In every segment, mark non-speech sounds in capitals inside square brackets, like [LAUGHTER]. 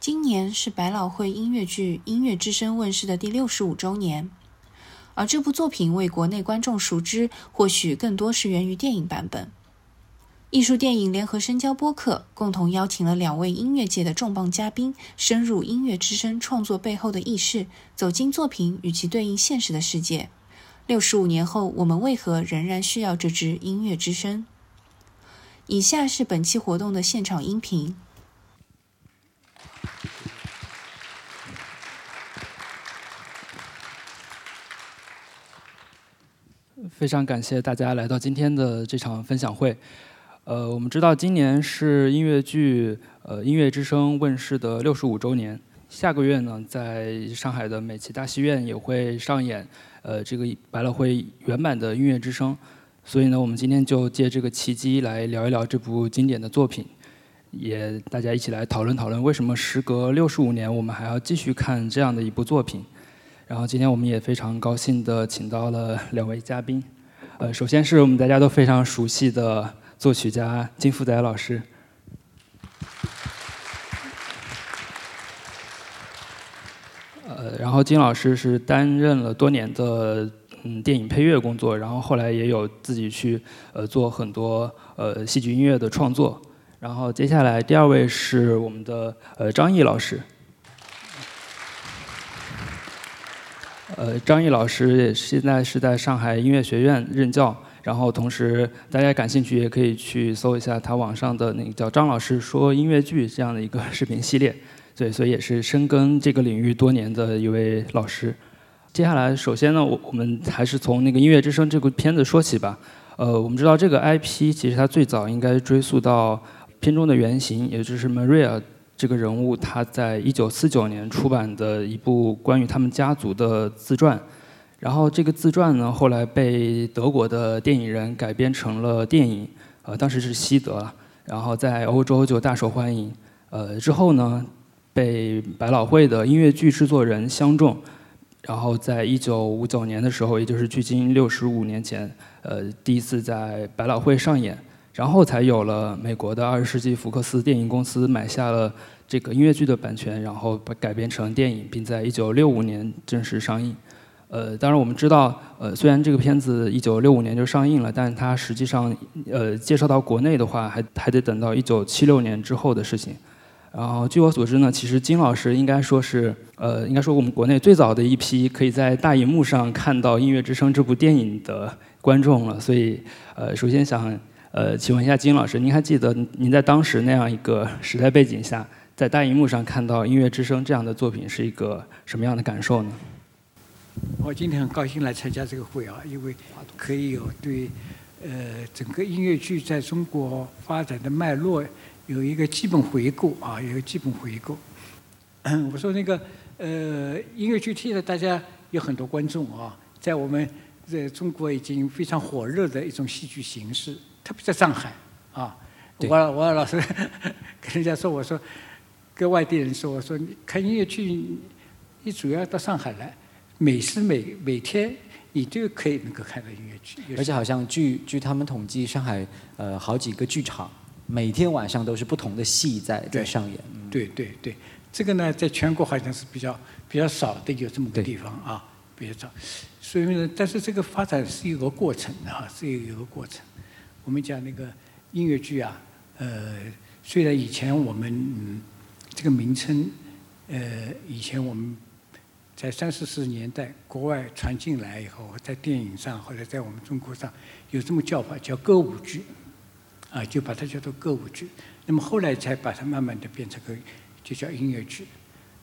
今年是百老汇音乐剧《音乐之声》问世的第六十五周年，而这部作品为国内观众熟知，或许更多是源于电影版本。艺术电影联合深交播客共同邀请了两位音乐界的重磅嘉宾，深入《音乐之声》创作背后的轶事，走进作品与其对应现实的世界。六十五年后，我们为何仍然需要这支《音乐之声》？以下是本期活动的现场音频。非常感谢大家来到今天的这场分享会。呃，我们知道今年是音乐剧《呃音乐之声》问世的六十五周年。下个月呢，在上海的美琪大戏院也会上演呃这个百老汇原版的《音乐之声》。所以呢，我们今天就借这个契机来聊一聊这部经典的作品，也大家一起来讨论讨论为什么时隔六十五年，我们还要继续看这样的一部作品。然后今天我们也非常高兴的请到了两位嘉宾，呃，首先是我们大家都非常熟悉的作曲家金复载老师，呃，然后金老师是担任了多年的嗯电影配乐工作，然后后来也有自己去呃做很多呃戏剧音乐的创作。然后接下来第二位是我们的呃张毅老师。呃，张毅老师也现在是在上海音乐学院任教，然后同时大家感兴趣也可以去搜一下他网上的那个叫张老师说音乐剧这样的一个视频系列，对，所以也是深耕这个领域多年的一位老师。接下来，首先呢，我我们还是从那个《音乐之声》这部片子说起吧。呃，我们知道这个 IP 其实它最早应该追溯到片中的原型，也就是 Maria。这个人物他在一九四九年出版的一部关于他们家族的自传，然后这个自传呢后来被德国的电影人改编成了电影，呃当时是西德，然后在欧洲就大受欢迎，呃之后呢被百老汇的音乐剧制作人相中，然后在一九五九年的时候，也就是距今六十五年前，呃第一次在百老汇上演。然后才有了美国的二十世纪福克斯电影公司买下了这个音乐剧的版权，然后把改编成电影，并在一九六五年正式上映。呃，当然我们知道，呃，虽然这个片子一九六五年就上映了，但它实际上，呃，介绍到国内的话，还还得等到一九七六年之后的事情。然后据我所知呢，其实金老师应该说是，呃，应该说我们国内最早的一批可以在大荧幕上看到《音乐之声》这部电影的观众了。所以，呃，首先想。呃，请问一下金老师，您还记得您在当时那样一个时代背景下，在大荧幕上看到《音乐之声》这样的作品是一个什么样的感受呢？我今天很高兴来参加这个会啊，因为可以有对呃整个音乐剧在中国发展的脉络有一个基本回顾啊，有一个基本回顾。[COUGHS] 我说那个呃音乐剧现在大家有很多观众啊，在我们在中国已经非常火热的一种戏剧形式。特别在上海，啊，我我老是 [LAUGHS] 跟人家说，我说跟外地人说，我说你看音乐剧，你主要到上海来，每时每每天你就可以能够看到音乐剧。而且好像据据他们统计，上海呃好几个剧场，每天晚上都是不同的戏在在上演。对对对，这个呢，在全国好像是比较比较少的有这么个地方啊，比较少。所以呢，但是这个发展是一个过程啊，是一个过程。我们讲那个音乐剧啊，呃，虽然以前我们这个名称，呃，以前我们在三四十年代国外传进来以后，在电影上或者在我们中国上有这么叫法，叫歌舞剧，啊，就把它叫做歌舞剧。那么后来才把它慢慢的变成个就叫音乐剧。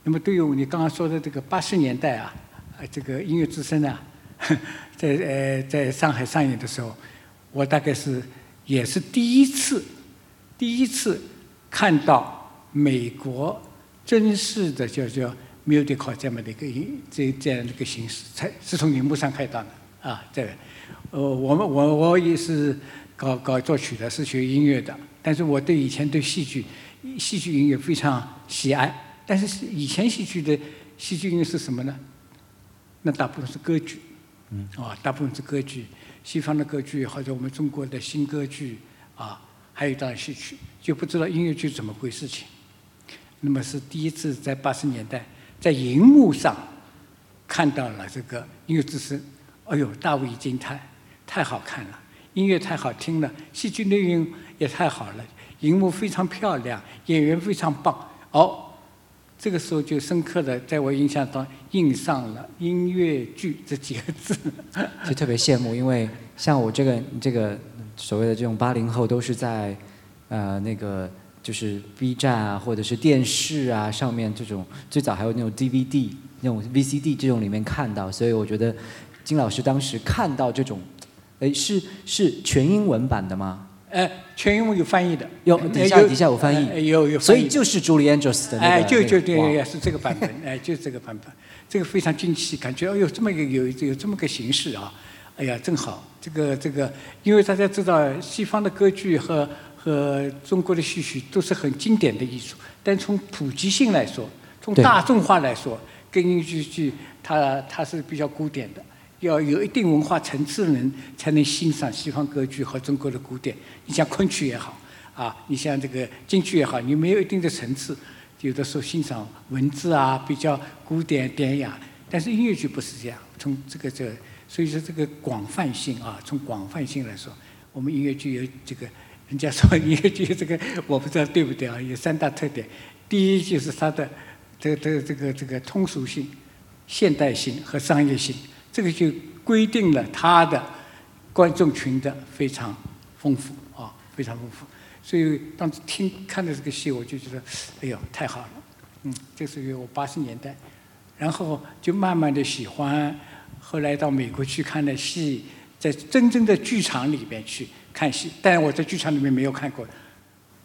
那么对于你刚刚说的这个八十年代啊，啊，这个音乐之声啊，[LAUGHS] 在呃在上海上演的时候。我大概是也是第一次，第一次看到美国正式的叫叫 musical 这么的一个这这样的一个形式，才是从荧幕上看到的啊。这个，呃，我们我我也是搞搞作曲的，是学音乐的，但是我对以前对戏剧戏剧音乐非常喜爱。但是以前戏剧的戏剧音乐是什么呢？那大部分是歌剧，嗯，哦，大部分是歌剧。西方的歌剧或者我们中国的新歌剧啊，还有当然戏曲，就不知道音乐剧怎么回事情。那么是第一次在八十年代在荧幕上看到了这个音乐之声，哎呦，大为惊叹，太好看了，音乐太好听了，戏剧内容也太好了，荧幕非常漂亮，演员非常棒，哦。这个时候就深刻的在我印象中印上了音乐剧这几个字，[LAUGHS] 就特别羡慕，因为像我这个这个所谓的这种八零后，都是在呃那个就是 B 站啊，或者是电视啊上面这种最早还有那种 DVD、那种 VCD 这种里面看到，所以我觉得金老师当时看到这种，哎是是全英文版的吗？呃，全英文有翻译的，有底下底下有翻译，有有，所以就是 Julie Andrews 的那个，哎，就就对，是这个版本，哎，就是这个版本，这个非常惊奇，感觉哎呦，这么一个有有这么个形式啊，哎呀，正好，这个这个，因为大家知道西方的歌剧和和中国的戏曲都是很经典的艺术，但从普及性来说，从大众化来说，跟音乐剧它它是比较古典的。要有一定文化层次的人才能欣赏西方歌剧和中国的古典。你像昆曲也好，啊，你像这个京剧也好，你没有一定的层次，有的时候欣赏文字啊比较古典典雅。但是音乐剧不是这样，从这个这，所以说这个广泛性啊，从广泛性来说，我们音乐剧有这个，人家说音乐剧这个我不知道对不对啊？有三大特点，第一就是它的这个这个这个这个通俗性、现代性和商业性。这个就规定了他的观众群的非常丰富啊，非常丰富。所以当时听看的这个戏，我就觉得，哎呦，太好了。嗯，这是我八十年代，然后就慢慢的喜欢，后来到美国去看的戏，在真正的剧场里边去看戏，但我在剧场里面没有看过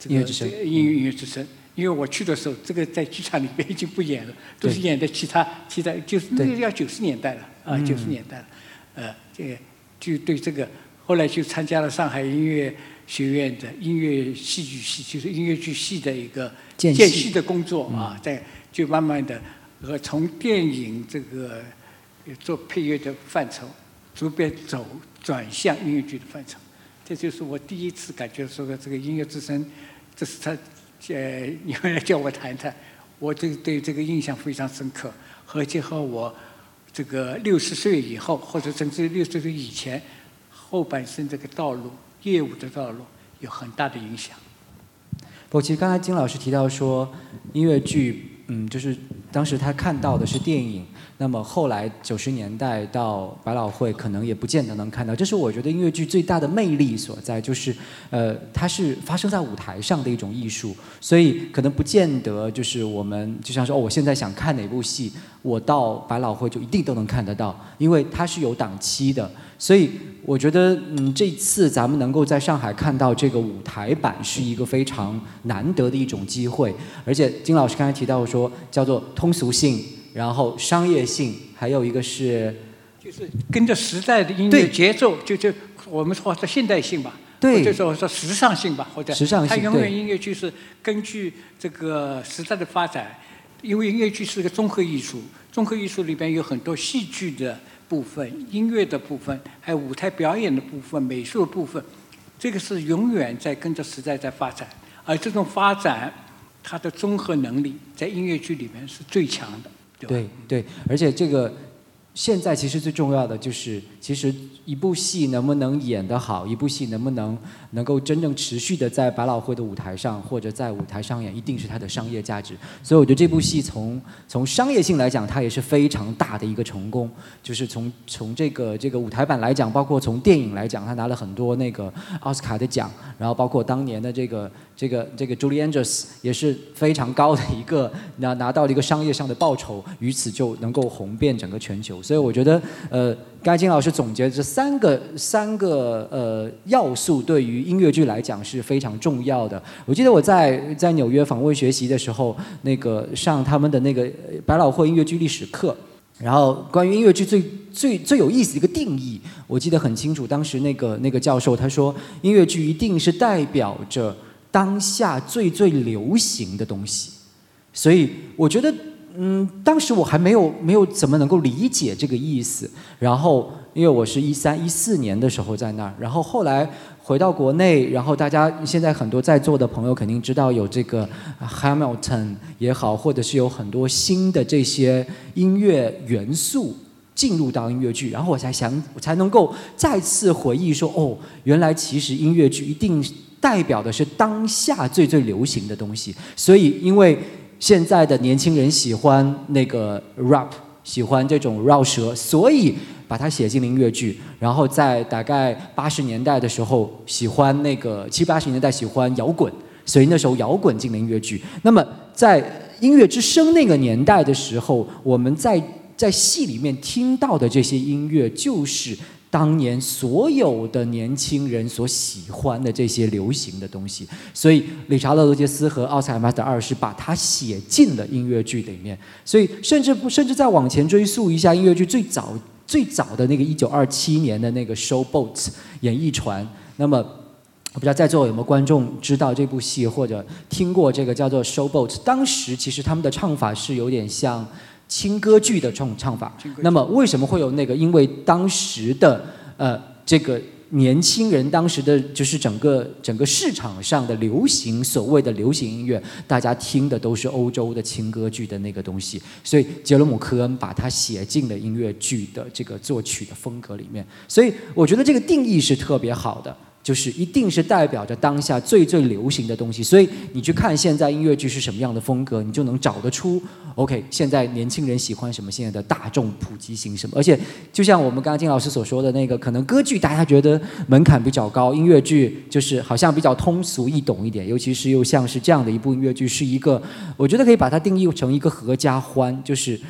音乐之声，音乐音乐之声。因为我去的时候，这个在剧场里边已经不演了，都是演的其他其他，就是那个要九十年代了啊，九十年代了，呃，这就对这个，后来就参加了上海音乐学院的音乐戏剧系，就是音乐剧系的一个间隙的工作啊，在就慢慢的和从电影这个做配乐的范畴，逐渐走转向音乐剧的范畴，这就是我第一次感觉说的这个音乐之声，这是他。呃，你们来叫我谈谈，我这对这个印象非常深刻，而且和我这个六十岁以后，或者甚至六十岁以前后半生这个道路、业务的道路有很大的影响。不，其实刚才金老师提到说，音乐剧，嗯，就是当时他看到的是电影。那么后来九十年代到百老汇，可能也不见得能看到。这是我觉得音乐剧最大的魅力所在，就是呃，它是发生在舞台上的一种艺术，所以可能不见得就是我们就像说，哦，我现在想看哪部戏，我到百老汇就一定都能看得到，因为它是有档期的。所以我觉得，嗯，这次咱们能够在上海看到这个舞台版，是一个非常难得的一种机会。而且金老师刚才提到说，叫做通俗性。然后商业性，还有一个是，就是跟着时代的音乐节奏，就就我们说的现代性吧，或者说说时尚性吧，或者时尚性，它永远音乐剧是根据这个时代的发展，因为音乐剧是个综合艺术，综合艺术里边有很多戏剧的部分、音乐的部分，还有舞台表演的部分、美术的部分，这个是永远在跟着时代在发展，而这种发展，它的综合能力在音乐剧里面是最强的。对对，而且这个现在其实最重要的就是，其实一部戏能不能演得好，一部戏能不能。能够真正持续的在百老汇的舞台上或者在舞台上演，一定是它的商业价值。所以我觉得这部戏从从商业性来讲，它也是非常大的一个成功。就是从从这个这个舞台版来讲，包括从电影来讲，它拿了很多那个奥斯卡的奖，然后包括当年的这个这个这个 Julie Andrews 也是非常高的一个拿拿到了一个商业上的报酬，于此就能够红遍整个全球。所以我觉得呃。刚才金老师总结这三个三个呃要素，对于音乐剧来讲是非常重要的。我记得我在在纽约访问学习的时候，那个上他们的那个百老汇音乐剧历史课，然后关于音乐剧最最最有意思的一个定义，我记得很清楚。当时那个那个教授他说，音乐剧一定是代表着当下最最流行的东西。所以我觉得。嗯，当时我还没有没有怎么能够理解这个意思，然后因为我是一三一四年的时候在那儿，然后后来回到国内，然后大家现在很多在座的朋友肯定知道有这个 Hamilton 也好，或者是有很多新的这些音乐元素进入到音乐剧，然后我才想，我才能够再次回忆说，哦，原来其实音乐剧一定代表的是当下最最流行的东西，所以因为现在的年轻人喜欢那个 rap，喜欢这种绕舌，所以把它写进音乐剧。然后在大概八十年代的时候，喜欢那个七八十年代喜欢摇滚，所以那时候摇滚进了音乐剧。那么在音乐之声那个年代的时候，我们在在戏里面听到的这些音乐，就是当年所有的年轻人所喜欢的这些流行的东西。所以理查德·罗杰斯和奥斯海默德二是把它写进了音乐剧里面。所以甚至不甚至再往前追溯一下，音乐剧最早最早的那个一九二七年的那个《Showboat》演艺船，那么。我不知道在座有没有观众知道这部戏或者听过这个叫做《Showboat》。当时其实他们的唱法是有点像轻歌剧的这种唱法。那么为什么会有那个？因为当时的呃这个年轻人，当时的就是整个整个市场上的流行所谓的流行音乐，大家听的都是欧洲的轻歌剧的那个东西，所以杰罗姆·科恩把它写进了音乐剧的这个作曲的风格里面。所以我觉得这个定义是特别好的。就是一定是代表着当下最最流行的东西，所以你去看现在音乐剧是什么样的风格，你就能找得出。OK，现在年轻人喜欢什么？现在的大众普及型什么？而且就像我们刚刚金老师所说的那个，可能歌剧大家觉得门槛比较高，音乐剧就是好像比较通俗易懂一点，尤其是又像是这样的一部音乐剧，是一个我觉得可以把它定义成一个合家欢，就是。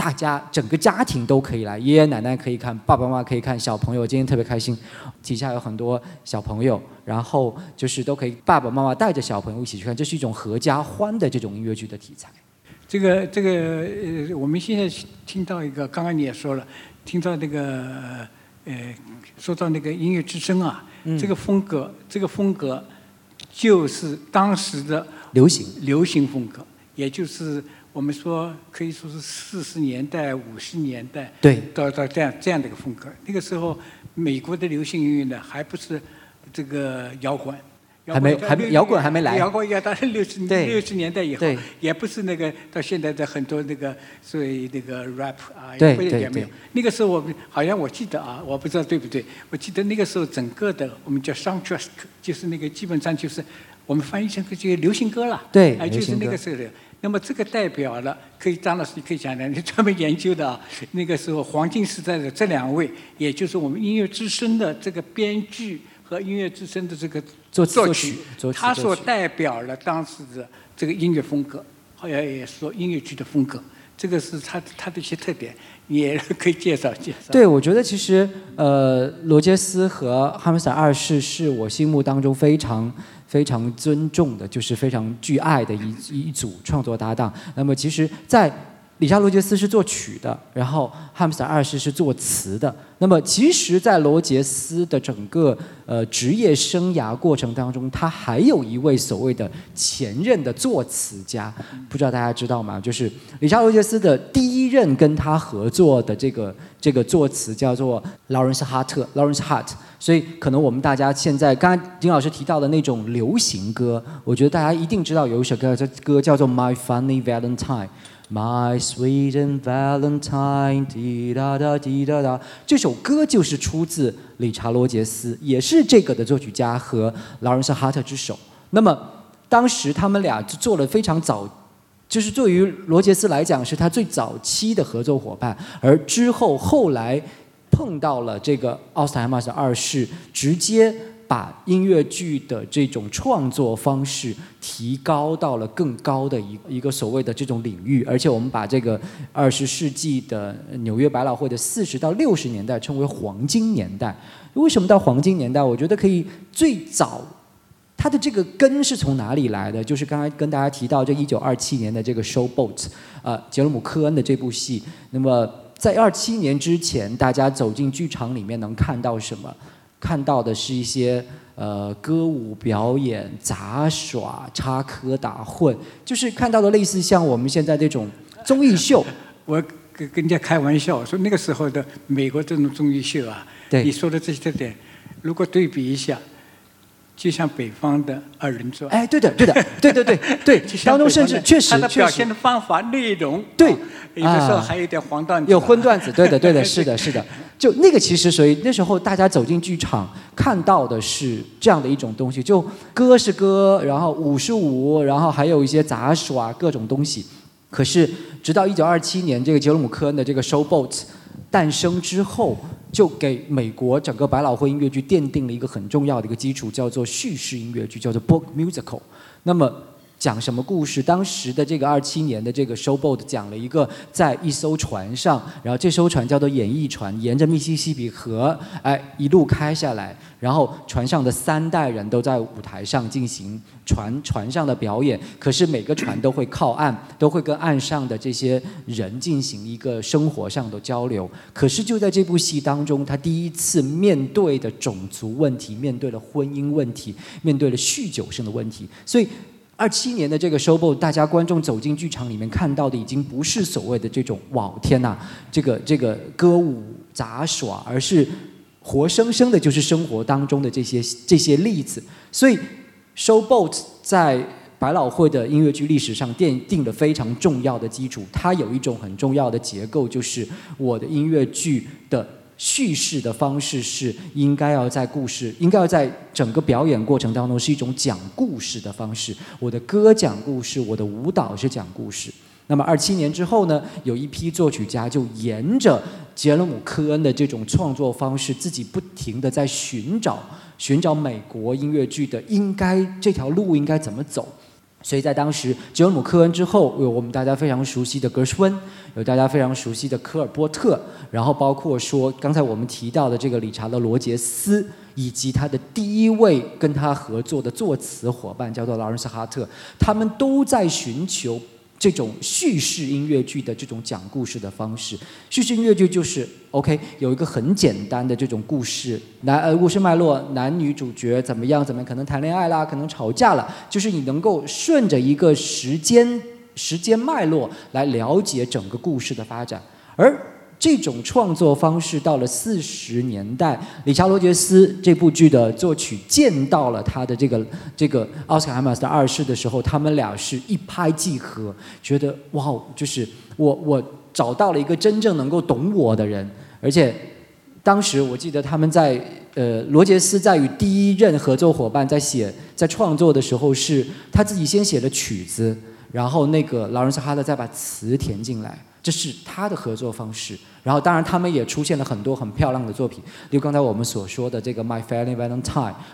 大家整个家庭都可以来，爷爷奶奶可以看，爸爸妈妈可以看，小朋友今天特别开心，底下有很多小朋友，然后就是都可以爸爸妈妈带着小朋友一起去看，这是一种合家欢的这种音乐剧的题材。这个这个呃，我们现在听到一个，刚刚你也说了，听到那个呃，说到那个音乐之声啊，这个风格，这个风格就是当时的流行流行风格，也就是。我们说可以说是四十年代、五十年代，对，到到这样这样的一个风格。那个时候，美国的流行音乐呢，还不是这个摇滚，还没还没摇滚还没来。摇滚要到六十六十年代以后，也不是那个到现在的很多那个所谓那个 rap 啊，对也没有。那个时候我们好像我记得啊，我不知道对不对，我记得那个时候整个的我们叫 soundtrack，就是那个基本上就是我们翻译成个这个流行歌了，对，就是那个时候的。那么这个代表了，可以张老师你可以讲讲，你专门研究的啊。[LAUGHS] 那个时候黄金时代的这两位，也就是我们音乐之声的这个编剧和音乐之声的这个作曲，作曲，他所代表了当时的这个音乐风格，好像也说音乐剧的风格。这个是他他的一些特点，也可以介绍介绍。对，我觉得其实呃，罗杰斯和哈姆斯二世是我心目当中非常。非常尊重的，就是非常具爱的一一组创作搭档。那么，其实，在理查·罗杰斯是作曲的，然后汉姆斯二世是作词的。那么，其实，在罗杰斯的整个呃职业生涯过程当中，他还有一位所谓的前任的作词家，不知道大家知道吗？就是理查·罗杰斯的第一任跟他合作的这个这个作词叫做劳伦斯·哈特 （Lawrence Hart）。所以，可能我们大家现在刚刚丁老师提到的那种流行歌，我觉得大家一定知道有一首歌，这歌叫做《My Funny Valentine》。My sweet and Valentine，滴答答滴答答，这首歌就是出自理查罗杰斯，也是这个的作曲家和劳伦斯哈特之手。那么当时他们俩就做了非常早，就是对于罗杰斯来讲是他最早期的合作伙伴，而之后后来碰到了这个奥斯海默斯二世，直接。把音乐剧的这种创作方式提高到了更高的一一个所谓的这种领域，而且我们把这个二十世纪的纽约百老汇的四十到六十年代称为黄金年代。为什么到黄金年代？我觉得可以最早，它的这个根是从哪里来的？就是刚才跟大家提到这一九二七年的这个《Showboat》，呃，杰罗姆·科恩的这部戏。那么在二七年之前，大家走进剧场里面能看到什么？看到的是一些呃歌舞表演、杂耍、插科打诨，就是看到的类似像我们现在这种综艺秀。[LAUGHS] 我跟跟人家开玩笑说，那个时候的美国这种综艺秀啊，对你说的这些特点，如果对比一下，就像北方的二人转。哎，对的，对的，对对对对 [LAUGHS] 当中甚至确实他的表现的方法、内容，对啊有的时候啊还有点黄段子啊，有荤段子，对的，对的，[LAUGHS] 是的，是的。就那个其实所以那时候大家走进剧场看到的是这样的一种东西，就歌是歌，然后舞是舞，然后还有一些杂耍各种东西。可是直到一九二七年这个杰罗姆·科恩的这个《Showboat》诞生之后，就给美国整个百老汇音乐剧奠定了一个很重要的一个基础，叫做叙事音乐剧，叫做 book musical。那么讲什么故事？当时的这个二七年的这个 Showboat 讲了一个在一艘船上，然后这艘船叫做演艺船，沿着密西西比河，哎，一路开下来，然后船上的三代人都在舞台上进行船船上的表演，可是每个船都会靠岸，都会跟岸上的这些人进行一个生活上的交流。可是就在这部戏当中，他第一次面对的种族问题，面对了婚姻问题，面对了酗酒性的问题，所以。二七年的这个 Showboat，大家观众走进剧场里面看到的已经不是所谓的这种哇天呐，这个这个歌舞杂耍，而是活生生的就是生活当中的这些这些例子。所以 Showboat 在百老汇的音乐剧历史上奠定了非常重要的基础。它有一种很重要的结构，就是我的音乐剧的叙事的方式是应该要在故事，应该要在整个表演过程当中是一种讲故事的方式。我的歌讲故事，我的舞蹈是讲故事。那么二七年之后呢，有一批作曲家就沿着杰伦姆·科恩的这种创作方式，自己不停的在寻找寻找美国音乐剧的应该这条路应该怎么走。所以在当时，杰伦姆·科恩之后，有我们大家非常熟悉的格什温，有大家非常熟悉的科尔波特，然后包括说刚才我们提到的这个理查德·罗杰斯，以及他的第一位跟他合作的作词伙伴叫做劳伦斯·哈特，他们都在寻求这种叙事音乐剧的这种讲故事的方式。叙事音乐剧就是 OK，有一个很简单的这种故事，男呃故事脉络，男女主角怎么样怎么样，可能谈恋爱啦，可能吵架了，就是你能够顺着一个时间时间脉络来了解整个故事的发展，而。这种创作方式到了四十年代，理查罗杰斯这部剧的作曲见到了他的这个这个奥斯卡海马斯的二世的时候，他们俩是一拍即合，觉得哇，就是我我找到了一个真正能够懂我的人，而且当时我记得他们在呃罗杰斯在与第一任合作伙伴在写在创作的时候，是他自己先写的曲子，然后那个劳伦斯哈特再把词填进来。这是他的合作方式，然后当然他们也出现了很多很漂亮的作品，就刚才我们所说的这个《My Fairy Valentine》，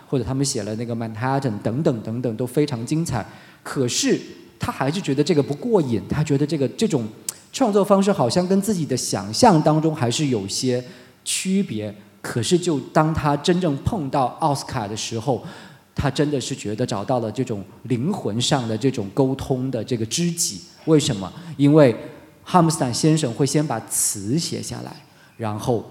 或者他们写了那个《Manhattan》等等等等都非常精彩。可是他还是觉得这个不过瘾，他觉得这个这种创作方式好像跟自己的想象当中还是有些区别。可是就当他真正碰到奥斯卡的时候，他真的是觉得找到了这种灵魂上的这种沟通的这个知己。为什么？因为哈姆斯坦先生会先把词写下来，然后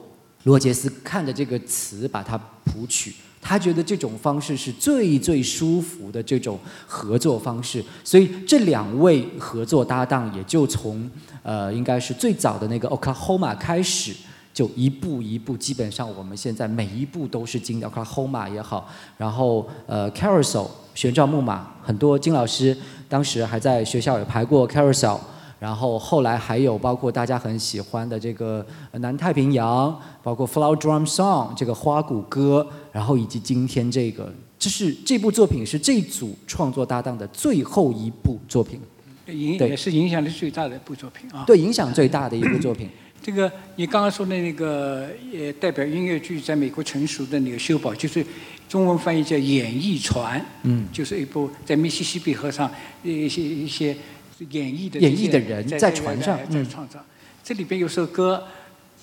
罗杰斯看着这个词把它谱曲，他觉得这种方式是最最舒服的这种合作方式，所以这两位合作搭档也就从呃应该是最早的那个 Oklahoma 开始，就一步一步，基本上我们现在每一步都是经典 Oklahoma 也好，然后呃 Carousel 旋转木马，很多金老师当时还在学校有排过 Carousel。然后后来还有包括大家很喜欢的这个南太平洋，包括 Flower Drum Song 这个花鼓歌，然后以及今天这个，这是这部作品是这组创作搭档的最后一部作品，影对也是影响力最大的一部作品啊。对影响最大的一部作品。这个你刚刚说的那个也，代表音乐剧在美国成熟的那个修堡，就是中文翻译叫《演艺船》，嗯，就是一部在密西西比河上一些一些演绎的演绎的人在在船上在嗯创造。这里边有首歌，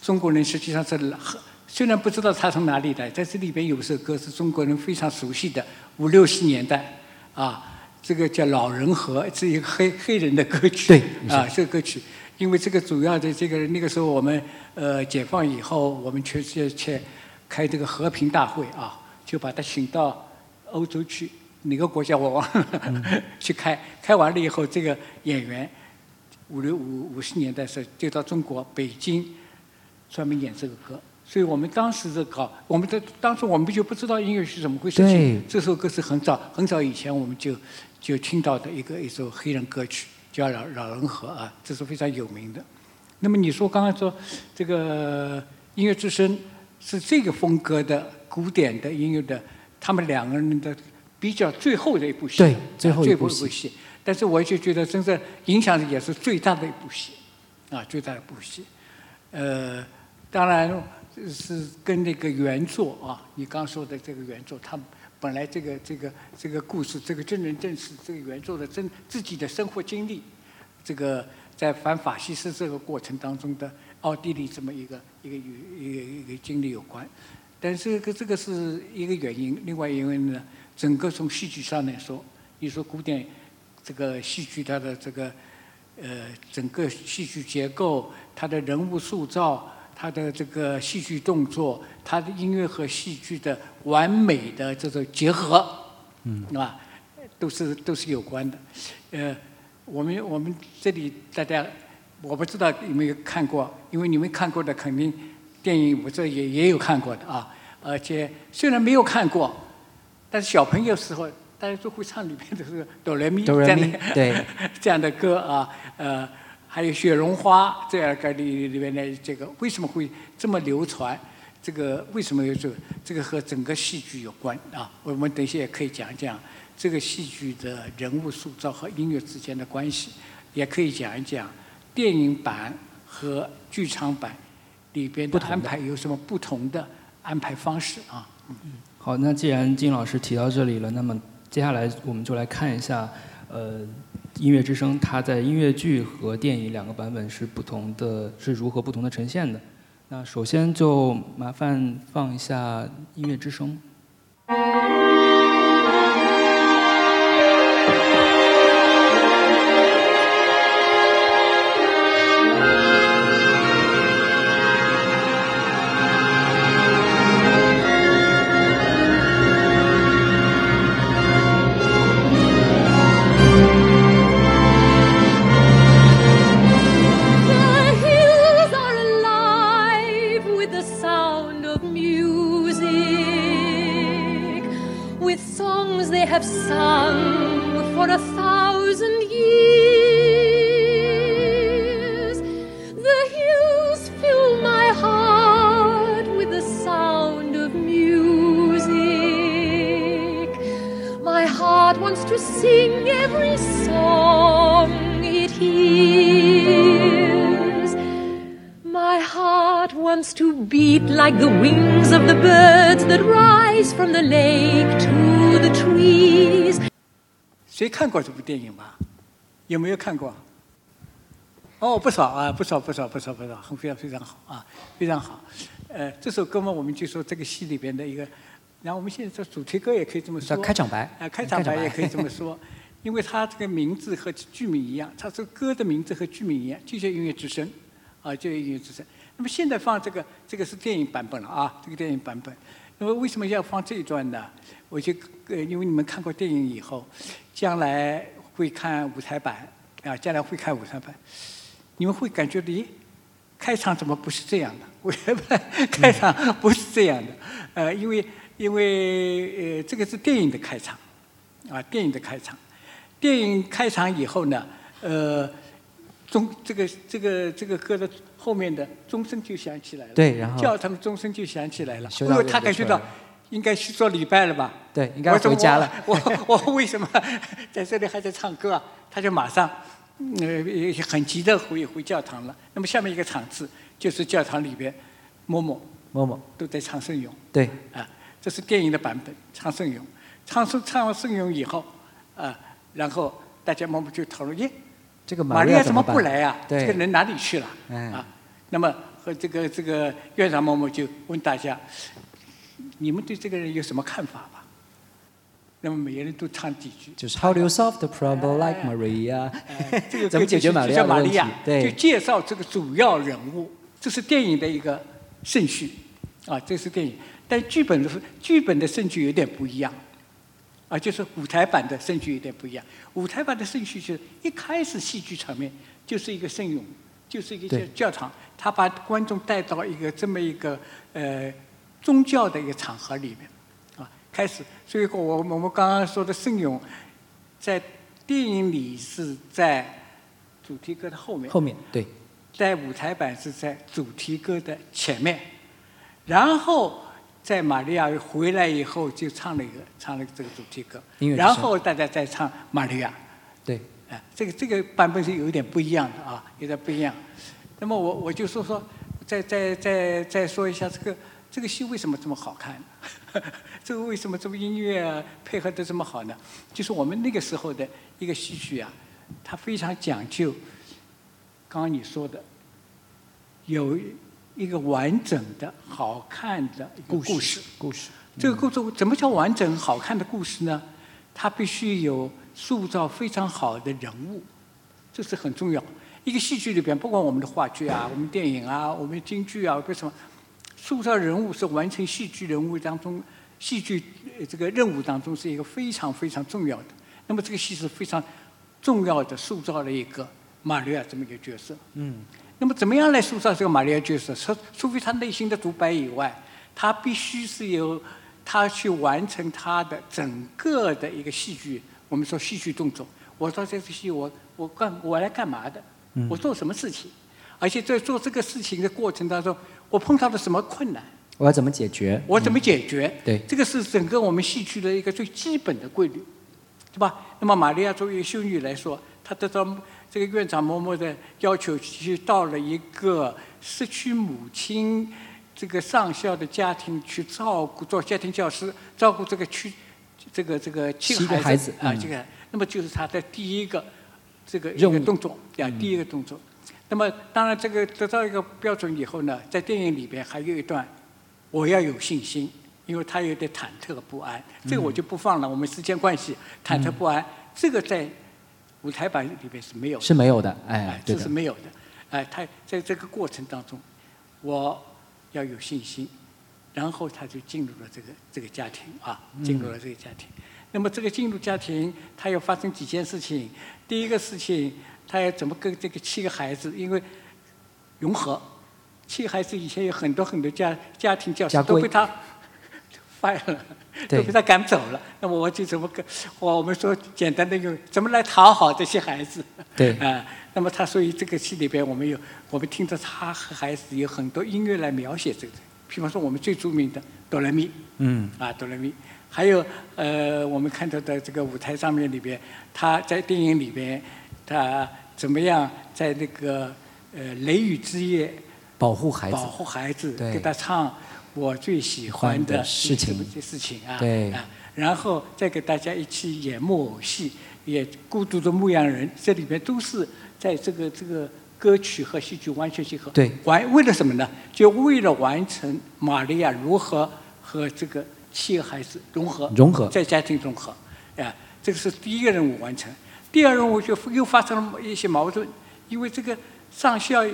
中国人实际上是很虽然不知道他从哪里来，在这里边有首歌是中国人非常熟悉的五六十年代啊，这个叫《老人和》，是一个黑黑人的歌曲。对啊，这个歌曲，因为这个主要的这个那个时候我们呃解放以后，我们全世界去开这个和平大会啊，就把他请到欧洲去，哪个国家我忘了，[LAUGHS] 去开，开完了以后，这个演员五六五五十年代时候就到中国北京专门演这个歌，所以我们当时在搞，我们的当时我们就不知道音乐是怎么回事。这首歌是很早很早以前我们就就听到的一个一首黑人歌曲，叫《老老人河》啊，这是非常有名的。那么你说刚刚说这个音乐之声是这个风格的古典的音乐的，他们两个人的比较最后的一部戏，对最啊后一部戏。但是我就觉得，真正影响的也是最大的一部戏，啊，最大的一部戏。呃，当然是跟那个原作啊，你刚说的这个原作，他本来这个这个这个故事，这个真人真事，这个原作的真自己的生活经历，这个在反法西斯这个过程当中的奥地利这么一个一个一个一个经历有关。但是这个这个是一个原因，另外一个原因呢，整个从戏剧上来说，你说古典这个戏剧它的这个呃整个戏剧结构，它的人物塑造，它的这个戏剧动作，它的音乐和戏剧的完美的这种结合，嗯，啊，都是都是有关的。呃，我们我们这里大家，我不知道有没有看过，因为你们看过的肯定电影我这也也有看过的啊，而且虽然没有看过，但是小朋友时候大家都会唱里面的这个哆来咪这样的对这样的歌啊，呃，[LAUGHS] 还有雪绒花这样个里里面的这个为什么会这么流传？这个为什么有这个？这个和整个戏剧有关啊。我们等一下也可以讲一讲这个戏剧的人物塑造和音乐之间的关系，也可以讲一讲电影版和剧场版里边的安排有什么不同的安排方式啊。好，那既然金老师提到这里了，那么接下来我们就来看一下，呃，音乐之声它在音乐剧和电影两个版本是不同的，是如何不同的呈现的。那首先就麻烦放一下音乐之声。电影吧？有没有看过？哦，不少啊，不少不少不少不少，很非常非常好啊，非常好。呃，这首歌嘛，我们就说这个戏里边的一个，然后我们现在这主题歌也可以这么说，开场白啊，开场白白也可以这么说，[LAUGHS] 因为它这个名字和剧名一样，它这个歌的名字和剧名一样，就叫音乐之声，啊，就叫音乐之声。那么现在放这个，这个是电影版本了啊，这个电影版本。那么为什么要放这一段呢？我就呃，因为你们看过电影以后，将来会看舞台版啊，将来会看舞台版，你们会感觉咦，开场怎么不是这样的？为什么开场不是这样的？呃，因为因为呃，这个是电影的开场，啊，电影的开场，电影开场以后呢，呃，钟这个这个这个歌的后面的钟声就响起来了，对然后叫他们钟声就响起来了，因为他感觉到了应该去做礼拜了吧？对，应该回家了。我我 [LAUGHS] 我为什么 [LAUGHS] 在这里还在唱歌啊？他就马上，呃，很急的回回教堂了。那么下面一个场次就是教堂里边，某某某某，都在唱圣咏对，啊，这是电影的版本，唱圣咏，唱圣唱完圣咏以后，啊，然后大家某某就讨论，耶，这个玛利亚怎么不来啊、这个人哪里去了？哎啊，那么和这个这个院长某某就问大家，你们对这个人有什么看法吧？那么每个人都唱几句。就是 How do you solve the problem like Maria？哎这个怎么解决玛利亚的问题就叫玛利亚？对就介绍这个主要人物，这是电影的一个顺序，啊，这是电影。但剧本的剧本的顺序有点不一样，啊，就是舞台版的顺序有点不一样。舞台版的顺序就是一开始戏剧场面就是一个圣咏，就是一个教教堂，他把观众带到一个这么一个呃宗教的一个场合里面啊，开始。所以我我们刚刚说的圣咏，在电影里是在主题歌的后面，后面对，在舞台版是在主题歌的前面，然后在玛利亚回来以后就唱了一个唱了这个主题歌然后大家再唱玛利亚，对，哎，这个这个版本是有一点不一样的啊，有点不一样。那么我我就说说，再再再再说一下这个这个戏为什么这么好看？[LAUGHS] 这个为什么这么音乐啊配合的这么好呢？就是我们那个时候的一个戏剧啊，它非常讲究，刚刚你说的，有一个完整的好看的故事。故事，这个故事怎么叫完整好看的故事呢？它必须有塑造非常好的人物，这是很重要。一个戏剧里边，不管我们的话剧啊、我们电影啊、我们京剧啊，为什么塑造人物是完成戏剧人物当中戏剧呃这个任务当中是一个非常非常重要的。那么这个戏是非常重要的塑造了一个玛利亚这么一个角色。嗯，那么怎么样来塑造这个玛利亚角色？除除非他内心的独白以外，他必须是由他去完成他的整个的一个戏剧，我们说戏剧动作。我到这个戏，我我干我来干嘛的？我做什么事情？而且在做这个事情的过程当中，我碰到了什么困难？我要怎么解决？我怎么解决？对这个是整个我们戏曲的一个最基本的规律，对吧？那么玛利亚作为一个修女来说，她得到这个院长嬷嬷的要求，去到了一个失去母亲这个上校的家庭去照顾，做家庭教师，照顾这个区这个这个七七个个孩子啊，嗯这个那么就是她的第一个这个一任务个动作啊，第一个动作。那么当然，这个得到一个标准以后呢，在电影里边还有一段，我要有信心，因为他有点忐忑不安，这个我就不放了。我们时间关系，忐忑不安，这个在舞台版里边是没有的，是没有的，哎这是没有的。哎，他在这个过程当中，我要有信心，然后他就进入了这个这个家庭啊，进入了这个家庭。那么这个进入家庭，他要发生几件事情。第一个事情，他要怎么跟这个七个孩子，因为融合，七个孩子以前有很多很多家家庭教师都被他 [LAUGHS] fire 了，都被他赶走了。那么我就怎么跟，我我们说简单的用怎么来讨好这些孩子？对。[LAUGHS] 啊、那么他所以这个戏里边，我们有我们听着他和孩子有很多音乐来描写这个，比方说我们最著名的哆来咪，嗯，啊哆来咪，还有呃我们看到的这个舞台上面里边，他在电影里边，他怎么样在那个呃雷雨之夜保护孩子保，护孩子，给他唱我最喜欢欢的的事情事情啊，对啊，然后再给大家一起演木偶戏，演孤独的牧羊人，这里面都是在这个这个歌曲和戏剧完全结合。对完为了什么呢？就为了完成玛利亚如何和这个七个孩子融合，融合在家庭融合，啊，这个是第一个任务完成。第二任务就又发生了一些矛盾，因为这个上校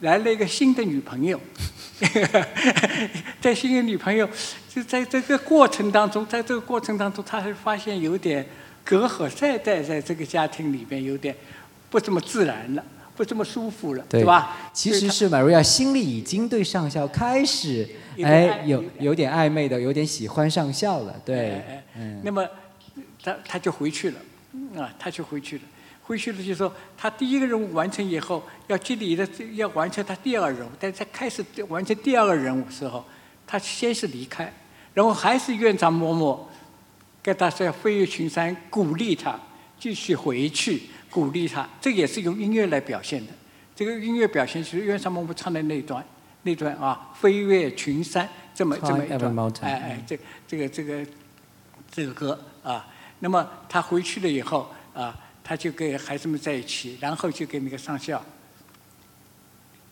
来了一个新的女朋友，[LAUGHS] 在新的女朋友就在这个过程当中，在这个过程当中，他还发现有点隔阂，再在在这个家庭里边有点不这么自然了，不这么舒服了，对吧？其实是玛利亚心里已经对上校开始，哎，有有点有点暧昧的，有点喜欢上校了，对哎，哎嗯，那么他他就回去了，啊，他就回去了。回去了就说他第一个任务完成以后，要接力的要完成他第二个任务，但是他开始完成第二个任务的时候，他先是离开，然后还是院长嬷嬷跟他说要飞越群山，鼓励他继续回去，鼓励他，这也是用音乐来表现的。这个音乐表现就是院长嬷嬷唱的那段，那段啊，飞越群山这么这么一段哎哎，这这个这个这个歌啊，那么他回去了以后啊，他就跟孩子们在一起，然后就跟那个上校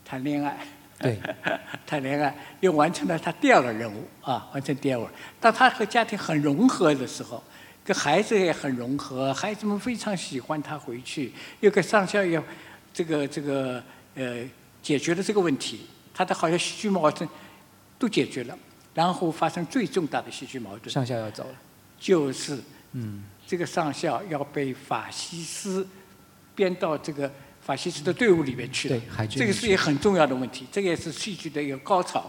谈恋爱。对，[LAUGHS] 谈恋爱，又完成了他第二个任务啊，完成第二个。当他和家庭很融合的时候，跟孩子也很融合，孩子们非常喜欢他回去，又跟上校也这个这个呃解决了这个问题，他的好像戏剧矛盾都解决了，然后发生最重大的戏剧矛盾，上校要走了，就是嗯，这个上校要被法西斯编到这个法西斯的队伍里面去了对海。军这个是一个很重要的问题，这个也是戏剧的一个高潮，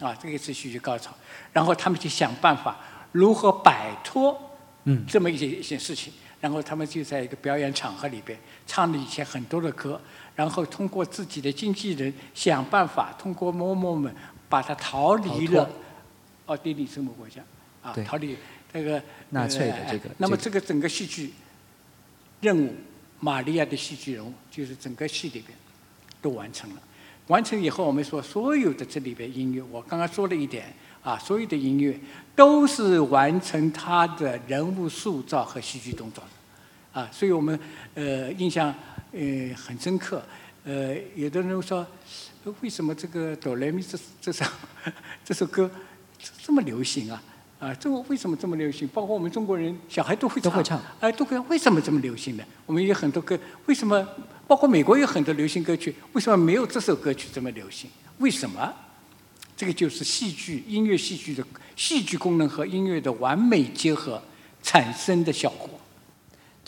啊，这个也是戏剧高潮。然后他们去想办法如何摆脱嗯。这么一些一些事情，然后他们就在一个表演场合里边唱了以前很多的歌，然后通过自己的经纪人想办法，通过嬷嬷们把他逃离了奥地利什么国家。啊，逃离这个纳粹的呃这个那么这这个整个戏剧任务，玛利亚的戏剧人物就是整个戏里边都完成了。完成以后，我们说所有的这里边音乐，我刚刚说了一点啊，所有的音乐都是完成他的人物塑造和戏剧动作的啊，所以我们呃印象呃很深刻。呃，有的人说，呃为什么这个哆来咪这这首 [LAUGHS] 这首歌这么流行啊？啊，这为什么这么流行？包括我们中国人，小孩都会都会唱哎，都会为什么这么流行呢？我们有很多歌，为什么？包括美国有很多流行歌曲，为什么没有这首歌曲这么流行？为什么？这个就是戏剧、音乐戏剧的戏剧功能和音乐的完美结合产生的效果。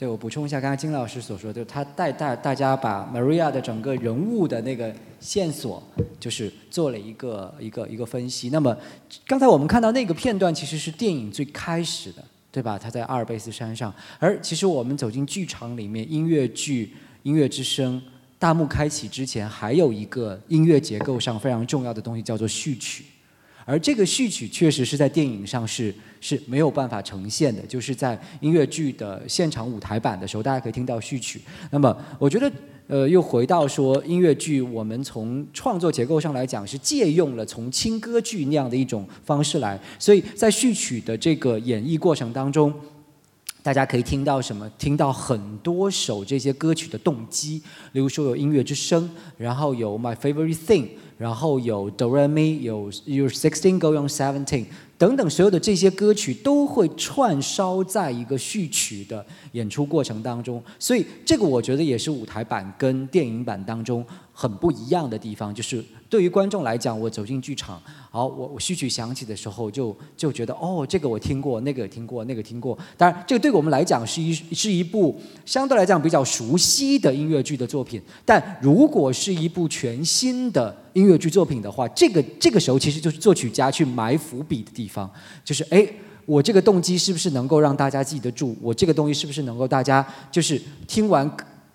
对，我补充一下，刚才金老师所说的，他带大大家把 Maria 的整个人物的那个线索，就是做了一个一个一个分析。那么刚才我们看到那个片段，其实是电影最开始的，对吧？他在阿尔卑斯山上，而其实我们走进剧场里面，音乐剧《音乐之声》大幕开启之前，还有一个音乐结构上非常重要的东西，叫做序曲。而这个序曲确实是在电影上是是没有办法呈现的，就是在音乐剧的现场舞台版的时候，大家可以听到序曲。那么，我觉得，呃，又回到说音乐剧，我们从创作结构上来讲，是借用了从轻歌剧那样的一种方式来，所以在序曲的这个演绎过程当中。大家可以听到什么？听到很多首这些歌曲的动机，例如说有音乐之声，然后有 My Favorite Thing，然后有 Do Re Mi，有有 Sixteen Going Seventeen 等等，所有的这些歌曲都会串烧在一个序曲的演出过程当中。所以这个我觉得也是舞台版跟电影版当中很不一样的地方，就是对于观众来讲，我走进剧场，好，我我序曲响起的时候就就觉得哦，这个我听过，那个也听过，那个听过。当然，这个对我们来讲是一是一部相对来讲比较熟悉的音乐剧的作品。但如果是一部全新的音乐剧作品的话，这个这个时候其实就是作曲家去埋伏笔的地方，就是哎。我这个动机是不是能够让大家记得住？我这个东西是不是能够大家就是听完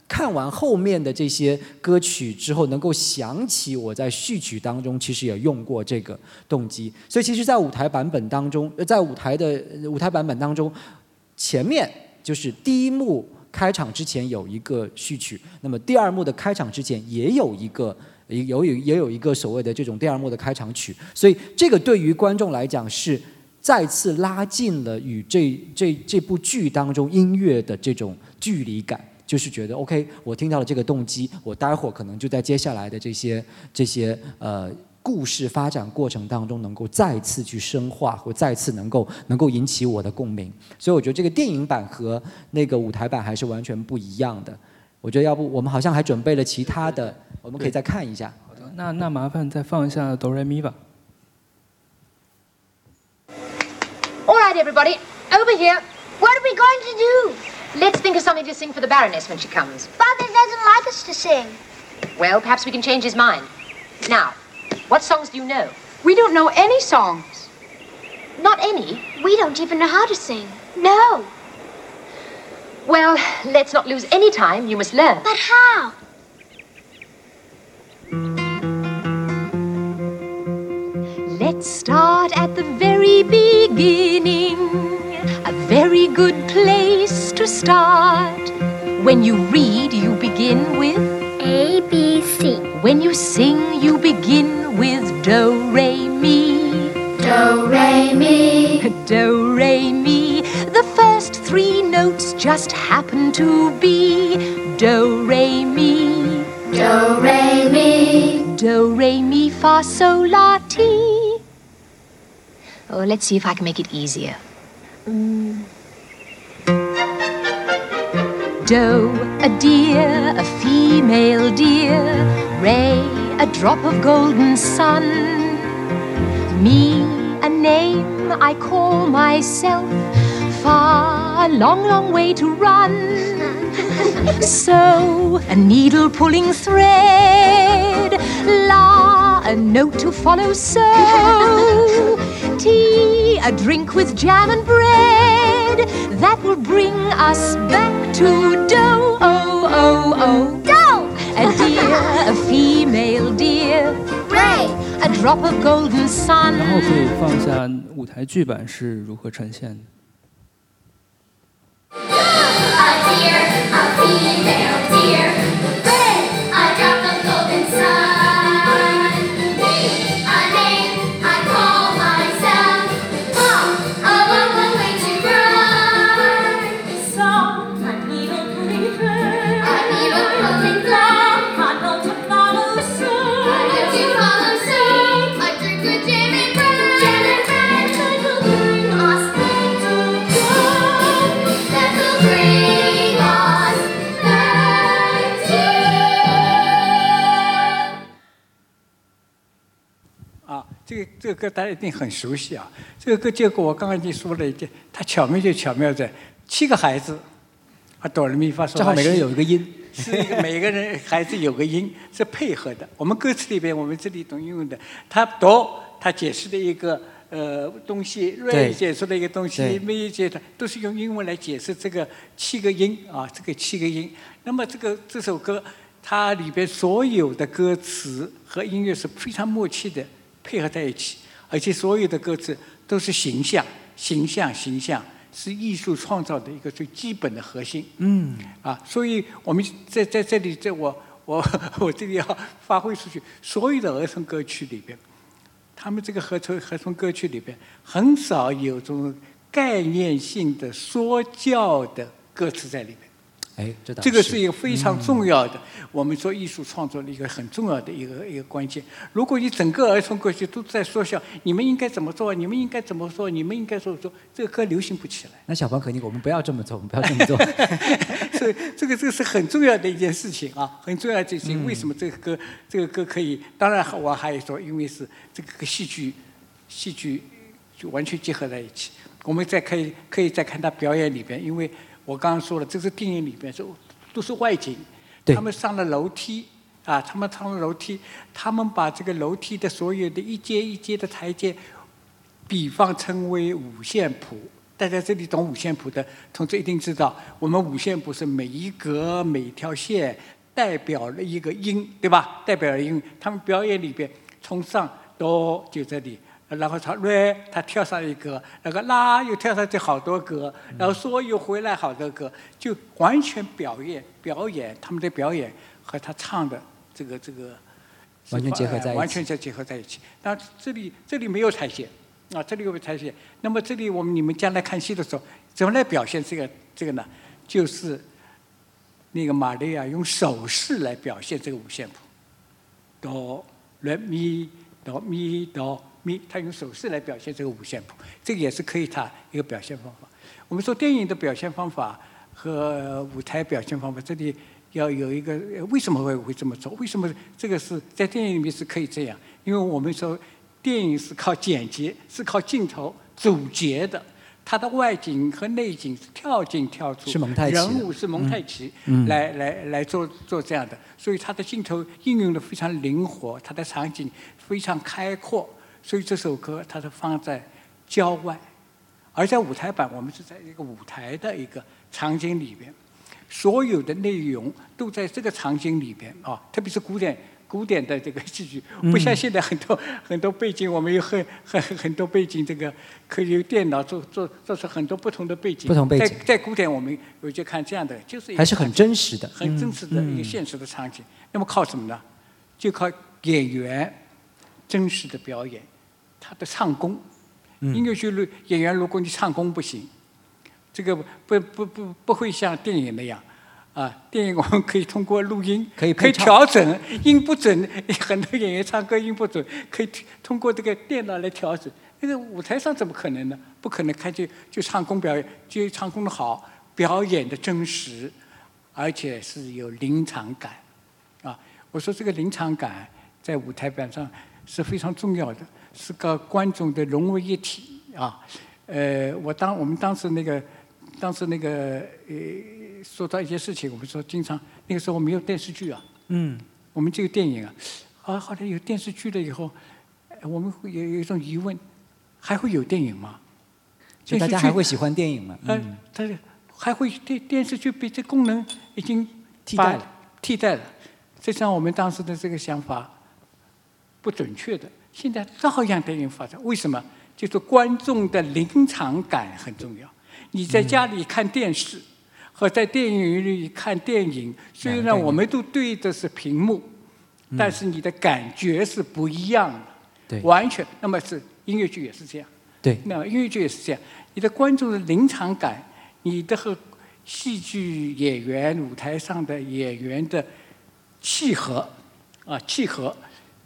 看完后面的这些歌曲之后，能够想起我在序曲当中其实也用过这个动机。所以其实，在舞台版本当中，在舞台的舞台版本当中，前面就是第一幕开场之前有一个序曲，那么第二幕的开场之前也有一个。有有也有一个所谓的这种第二幕的开场曲，所以这个对于观众来讲是再次拉近了与这这这部剧当中音乐的这种距离感，就是觉得 OK，我听到了这个动机，我待会儿可能就在接下来的这些这些呃故事发展过程当中，能够再次去深化，或再次能够能够引起我的共鸣。所以我觉得这个电影版和那个舞台版还是完全不一样的。我觉得要不我们好像还准备了其他的，我们可以再看一下。好的，那那麻烦再放一下哆来咪吧。All right, everybody, over here. What are we going to do? Let's think of something to sing for the Baroness when she comes. Father doesn't like us to sing. Well, perhaps we can change his mind. Now, what songs do you know? We don't know any songs. Not any. We don't even know how to sing. No. Well, let's not lose any time. You must learn. But how? Let's start at the very beginning. Very good place to start. When you read, you begin with. A, B, C. When you sing, you begin with Do, Re, Mi. Do, re, mi. [LAUGHS] Do, Re, Mi. The first three notes just happen to be Do, Re, Mi. Do, re, mi. Do, Re, Mi, Fa, Sol, La, Ti. Oh, let's see if I can make it easier. Doe, a deer, a female deer. Ray, a drop of golden sun. Me, a name I call myself. far, a long, long way to run. [LAUGHS] So, a needle pulling thread, la, a note to follow, so, tea, a drink with jam and bread, that will bring us back to dough, oh, oh, oh, dough! A deer, a female deer, Ray. a drop of golden sun. 然后可以放一下舞台剧版是如何呈现的。 A deer, a female deer. 这个歌大家一定很熟悉啊。这个歌结果我刚刚已经说了一句，它巧妙就巧妙在七个孩子，啊，哆来咪发嗦拉正好每个人有一个音。是一个每个人孩子有个音 [LAUGHS] 是配合的。我们歌词里边，我们这里懂用的，他哆他解释的一个呃东西，瑞解释的一个东对西，咪解释都是用英文来解释这个七个音啊，这个七个音。那么这个这首歌，它里边所有的歌词和音乐是非常默契的配合在一起，而且所有的歌词都是形象、形象、形象。是艺术创造的一个最基本的核心。嗯，啊，所以我们在在这里，在我我 [LAUGHS] 我这里要发挥出去，所有的儿童歌曲里边，他们这个合成合成歌曲里边，很少有这种概念性的说教的歌词在里边。哎，这个是一个非常重要的，我们做艺术创作的一个很重要的一个一个关键。如果你整个儿童歌曲都在说笑，你们应该怎么做？你们应该怎么做？你们应该怎么做？这个歌流行不起来。那小朋肯定，我们不要这么做，我们不要这么做。所以这个这个是很重要的一件事情啊，很重要的事情。为什么这个歌这个歌可以？当然，我还有说，因为是这个跟戏剧戏剧就完全结合在一起。我们再可以可以再看他表演里边，因为我刚刚说了，这是电影里边是都是外景，他们上了楼梯啊，他们上了楼梯，他们把这个楼梯的所有的一阶一阶的台阶，比方称为五线谱。大家这里懂五线谱的同志一定知道，我们五线谱是每一格每条线代表了一个音，对吧？代表了音。他们表演里边，从上哆就这里，然后他瑞他跳上一个，那个拉又跳上去好多格，然后嗦又回来好多格，就完全表演表演他们的表演和他唱的这个这个完全结合在一起完全在结合在一起。那这里这里没有台阶啊，这里有台阶。那么这里我们你们将来看戏的时候，怎么来表现这个这个呢？就是那个玛利亚用手势来表现这个五线谱，哆来咪哆咪哆咪，他用手势来表现这个五线谱，这个也是可以他一个表现方法。我们说电影的表现方法和舞台表现方法，这里要有一个呃为什么会会这么做？为什么这个是在电影里面是可以这样？因为我们说电影是靠剪辑，是靠镜头组结的。它的外景和内景是跳进跳出，是蒙太奇人物是蒙太奇，嗯来来来做做这样的，所以它的镜头应用的非常灵活，它的场景非常开阔，所以这首歌它是放在郊外，而在舞台版我们是在一个舞台的一个场景里边，所有的内容都在这个场景里边啊，特别是古典古典的这个戏剧，[LAUGHS] 不像现在很多很多背景，我们有很很很多背景，这个可以用电脑做做做出很多不同的背景。不同背景在在古典我们有就看这样的，就是还是很真实的。很真实的一个现实的场景。那么靠什么呢？就靠演员真实的表演，他的唱功。音乐剧录演员，如果你唱功不行，这个不不不不会像电影那样。啊，电影我们可以通过录音，可以可以调整，音不准，[LAUGHS] 很多演员唱歌音不准，可以通过这个电脑来调整。那个舞台上怎么可能呢？不可能，看就就唱功表演，就唱功的好，表演的真实，而且是有临场感。啊，我说这个临场感在舞台板上是非常重要的，是跟观众的融为一体啊。呃，我当我们当时那个当时那个呃，说到一些事情，我们说经常那个时候没有电视剧啊，嗯，我们这个电影啊，啊，后来有电视剧了以后，呃我们会有有一种疑问，还会有电影吗？就大家还会喜欢电影吗？呃嗯，，但是还会电电视剧被这功能已经替代了替代了，这像我们当时的这个想法不准确的。现在照样电影发展，为什么？就是观众的临场感很重要。你在家里看电视和在电影院里看电影，虽然我们都对的是屏幕，但是你的感觉是不一样的。对完全。那么是音乐剧也是这样。对，那音乐剧也是这样，你的观众的临场感，你的和戏剧演员、舞台上的演员的契合，啊，契合，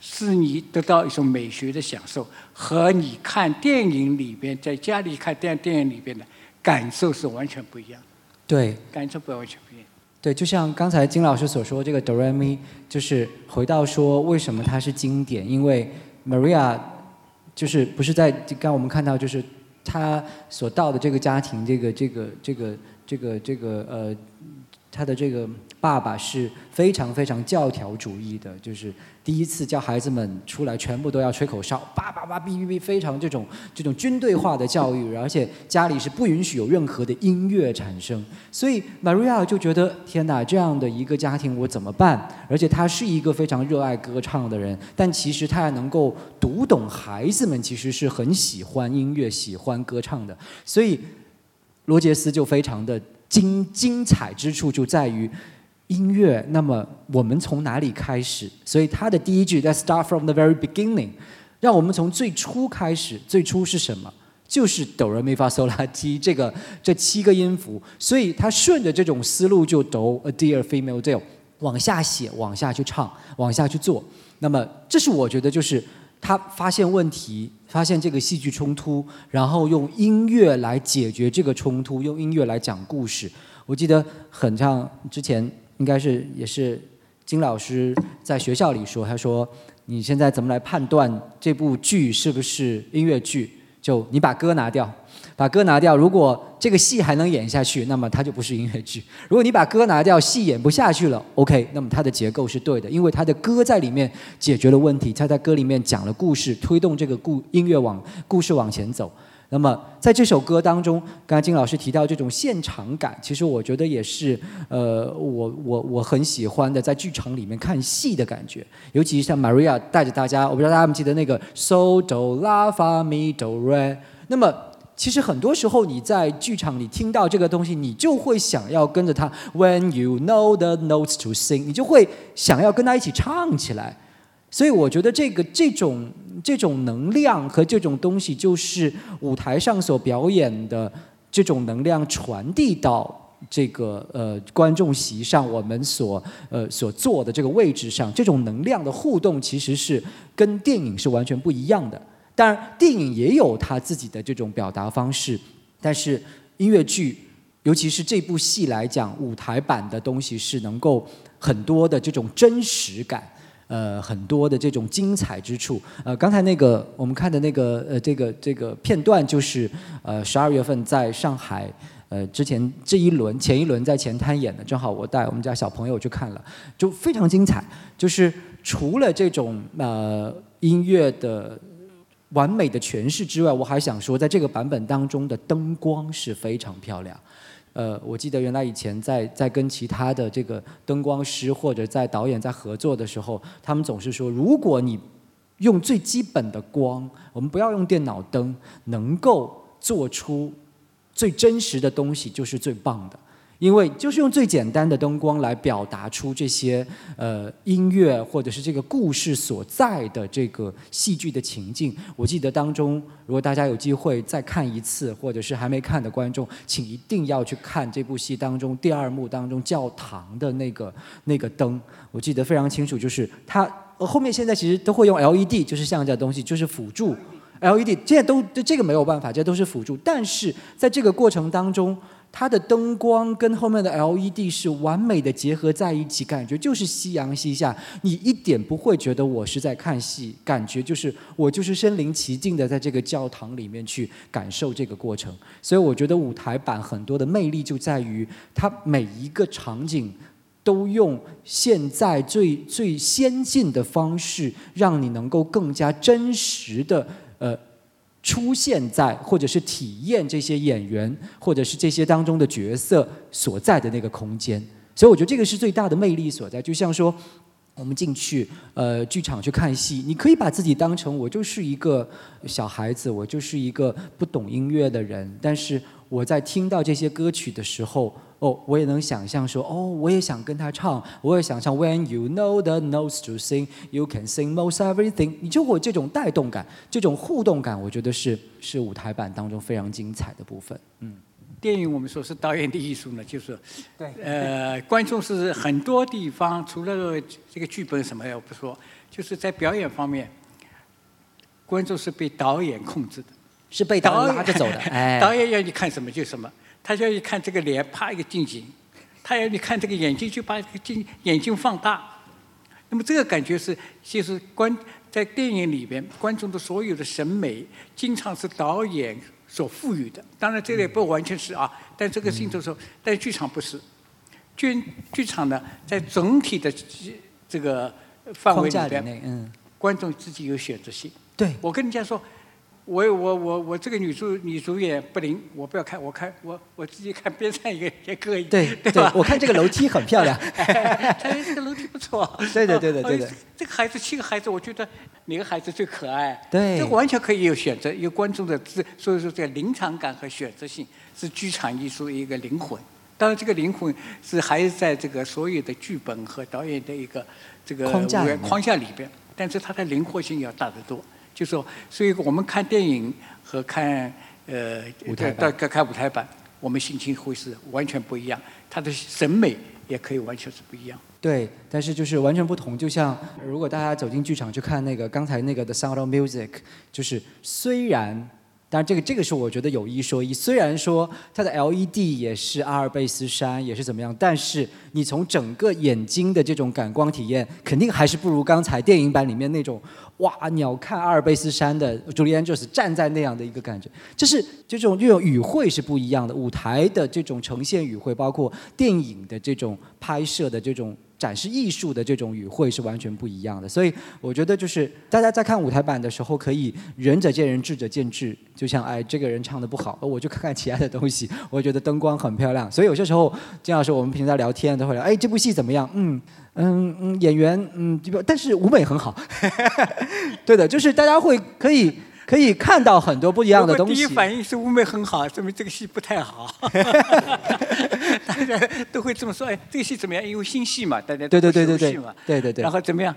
是你得到一种美学的享受，和你看电影里边，在家里看电电影里边的感受是完全不一样的，对。感受不完全不一样。对，就像刚才金老师所说，这个哆来咪就是回到说为什么它是经典，因为 Maria 就是不是在刚刚我们看到就是他所到的这个家庭，这个这个这个这个这个呃，他的这个爸爸是非常非常教条主义的，就是第一次叫孩子们出来全部都要吹口哨，叭叭叭哔哔哔，非常这种这种军队化的教育，而且家里是不允许有任何的音乐产生，所以 Maria 就觉得天哪，这样的一个家庭我怎么办？而且他是一个非常热爱歌唱的人，但其实他还能够读懂孩子们其实是很喜欢音乐、喜欢歌唱的，所以罗杰斯就非常的精精彩之处就在于。音乐，那么我们从哪里开始？所以他的第一句 “Let's start from the very beginning”，让我们从最初开始。最初是什么？就是哆来咪发嗦拉基这个这七个音符。所以他顺着这种思路就哆 a dear female dear 往下写，往下去唱，往下去做。那么这是我觉得就是他发现问题，发现这个戏剧冲突，然后用音乐来解决这个冲突，用音乐来讲故事。我记得很像之前。应该是也是金老师在学校里说，他说你现在怎么来判断这部剧是不是音乐剧？就你把歌拿掉，把歌拿掉，如果这个戏还能演下去，那么它就不是音乐剧；[LAUGHS] 如果你把歌拿掉，戏演不下去了，OK，那么它的结构是对的，因为它的歌在里面解决了问题，它在歌里面讲了故事，推动这个故音乐往故事往前走。那么在这首歌当中，刚才金老师提到这种现场感，其实我觉得也是呃，我我我很喜欢的，在剧场里面看戏的感觉。尤其是像 Maria 带着大家，我不知道大家有没有记得那个 So Do La Fa Mi Do Re。那么其实很多时候你在剧场里听到这个东西，你就会想要跟着他 When you know the notes to sing，你就会想要跟他一起唱起来。所以我觉得这个这种这种能量和这种东西，就是舞台上所表演的这种能量传递到这个呃观众席上，我们所呃所坐的这个位置上，这种能量的互动其实是跟电影是完全不一样的。当然，电影也有它自己的这种表达方式，但是音乐剧，尤其是这部戏来讲，舞台版的东西是能够很多的这种真实感。呃，很多的这种精彩之处。呃，刚才那个我们看的那个呃，这个这个片段，就是呃十二月份在上海，呃之前这一轮前一轮在前滩演的，正好我带我们家小朋友去看了，就非常精彩。就是除了这种呃音乐的完美的诠释之外，我还想说，在这个版本当中的灯光是非常漂亮。呃，我记得原来以前在在跟其他的这个灯光师或者在导演在合作的时候，他们总是说，如果你用最基本的光，我们不要用电脑灯，能够做出最真实的东西，就是最棒的。因为就是用最简单的灯光来表达出这些呃音乐或者是这个故事所在的这个戏剧的情境。我记得当中，如果大家有机会再看一次，或者是还没看的观众，请一定要去看这部戏当中第二幕当中教堂的那个那个灯。我记得非常清楚，就是它后面现在其实都会用 LED，就是像这东西，就是辅助。LED 现在都这个没有办法，这都是辅助。但是在这个过程当中，它的灯光跟后面的 LED 是完美的结合在一起，感觉就是夕阳西下，你一点不会觉得我是在看戏，感觉就是我就是身临其境的在这个教堂里面去感受这个过程。所以我觉得舞台版很多的魅力就在于它每一个场景。都用现在最最先进的方式，让你能够更加真实的呃出现在或者是体验这些演员或者是这些当中的角色所在的那个空间。所以我觉得这个是最大的魅力所在。就像说，我们进去呃剧场去看戏，你可以把自己当成我就是一个小孩子，我就是一个不懂音乐的人，但是我在听到这些歌曲的时候。哦，我也能想象说，哦，我也想跟他唱，我也想唱。When you know the notes to sing, you can sing most everything。你就会这种带动感，这种互动感，我觉得是是舞台版当中非常精彩的部分。嗯，电影我们说是导演的艺术呢，就是对，呃，观众是很多地方除了这个剧本什么也不说，就是在表演方面，观众是被导演控制的，是被导演拉着走的。哎，导演要你看什么就什么。他就要看这个脸，啪一个近景；他要你看这个眼睛，就把这个镜眼睛放大。那么这个感觉是，就是观在电影里边，观众的所有的审美，经常是导演所赋予的。当然，这个也不完全是啊，但这个镜头说，但剧场不是。剧剧场呢，在总体的这个范围里边，嗯，观众自己有选择性。对，我跟人家说。我我我我这个女主女主演不灵，我不要看，我看我我自己看边上一个也可以，对对吧？我看这个楼梯很漂亮，哎，这个楼梯不错。[LAUGHS] 对对对对对对。这个孩子七个孩子，我觉得哪个孩子最可爱？对。这完全可以有选择，有观众的自，所以说这个临场感和选择性是剧场艺术一个灵魂。当然，这个灵魂是还是在这个所有的剧本和导演的一个这个框架框架里边，但是它的灵活性要大得多。就说，所以我们看电影和看呃舞台到看舞台版，我们心情会是完全不一样，他的审美也可以完全是不一样。对，但是就是完全不同。就像如果大家走进剧场去看那个刚才那个《The Sound of Music》，就是虽然。当然，这个这个是我觉得有一说一。虽然说它的 LED 也是阿尔卑斯山，也是怎么样，但是你从整个眼睛的这种感光体验，肯定还是不如刚才电影版里面那种哇鸟瞰阿尔卑斯山的朱利安就是站在那样的一个感觉。就是这种这种语汇是不一样的，舞台的这种呈现语汇，包括电影的这种拍摄的这种。展示艺术的这种语汇是完全不一样的，所以我觉得就是大家在看舞台版的时候，可以仁者见仁，智者见智。就像哎，这个人唱的不好，我就看看其他的东西。我觉得灯光很漂亮，所以有些时候金老师我们平时在聊天都会聊，哎，这部戏怎么样？嗯嗯嗯，演员嗯，但是舞美很好。对的，就是大家会可以。可以看到很多不一样的东西。第一反应是舞美很好，说明这个戏不太好。[LAUGHS] 大家都会这么说，哎，这个戏怎么样？因为新戏嘛，大家对对对对对嘛，对对对。然后怎么样？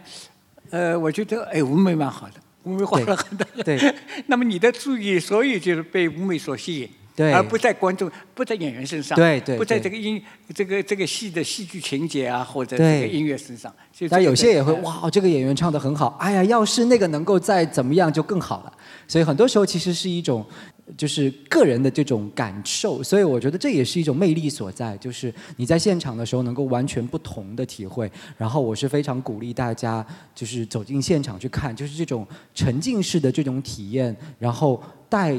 呃，我觉得哎，舞美蛮好的，舞美花了很多。对。[LAUGHS] 那么你的注意，所以就是被舞美所吸引。对，而不在观众，不在演员身上，对对，不在这个音，这个这个戏的戏剧情节啊，或者这个音乐身上。但有些也会哇，这个演员唱的很好，哎呀，要是那个能够再怎么样就更好了。所以很多时候其实是一种，就是个人的这种感受。所以我觉得这也是一种魅力所在，就是你在现场的时候能够完全不同的体会。然后我是非常鼓励大家，就是走进现场去看，就是这种沉浸式的这种体验，然后带。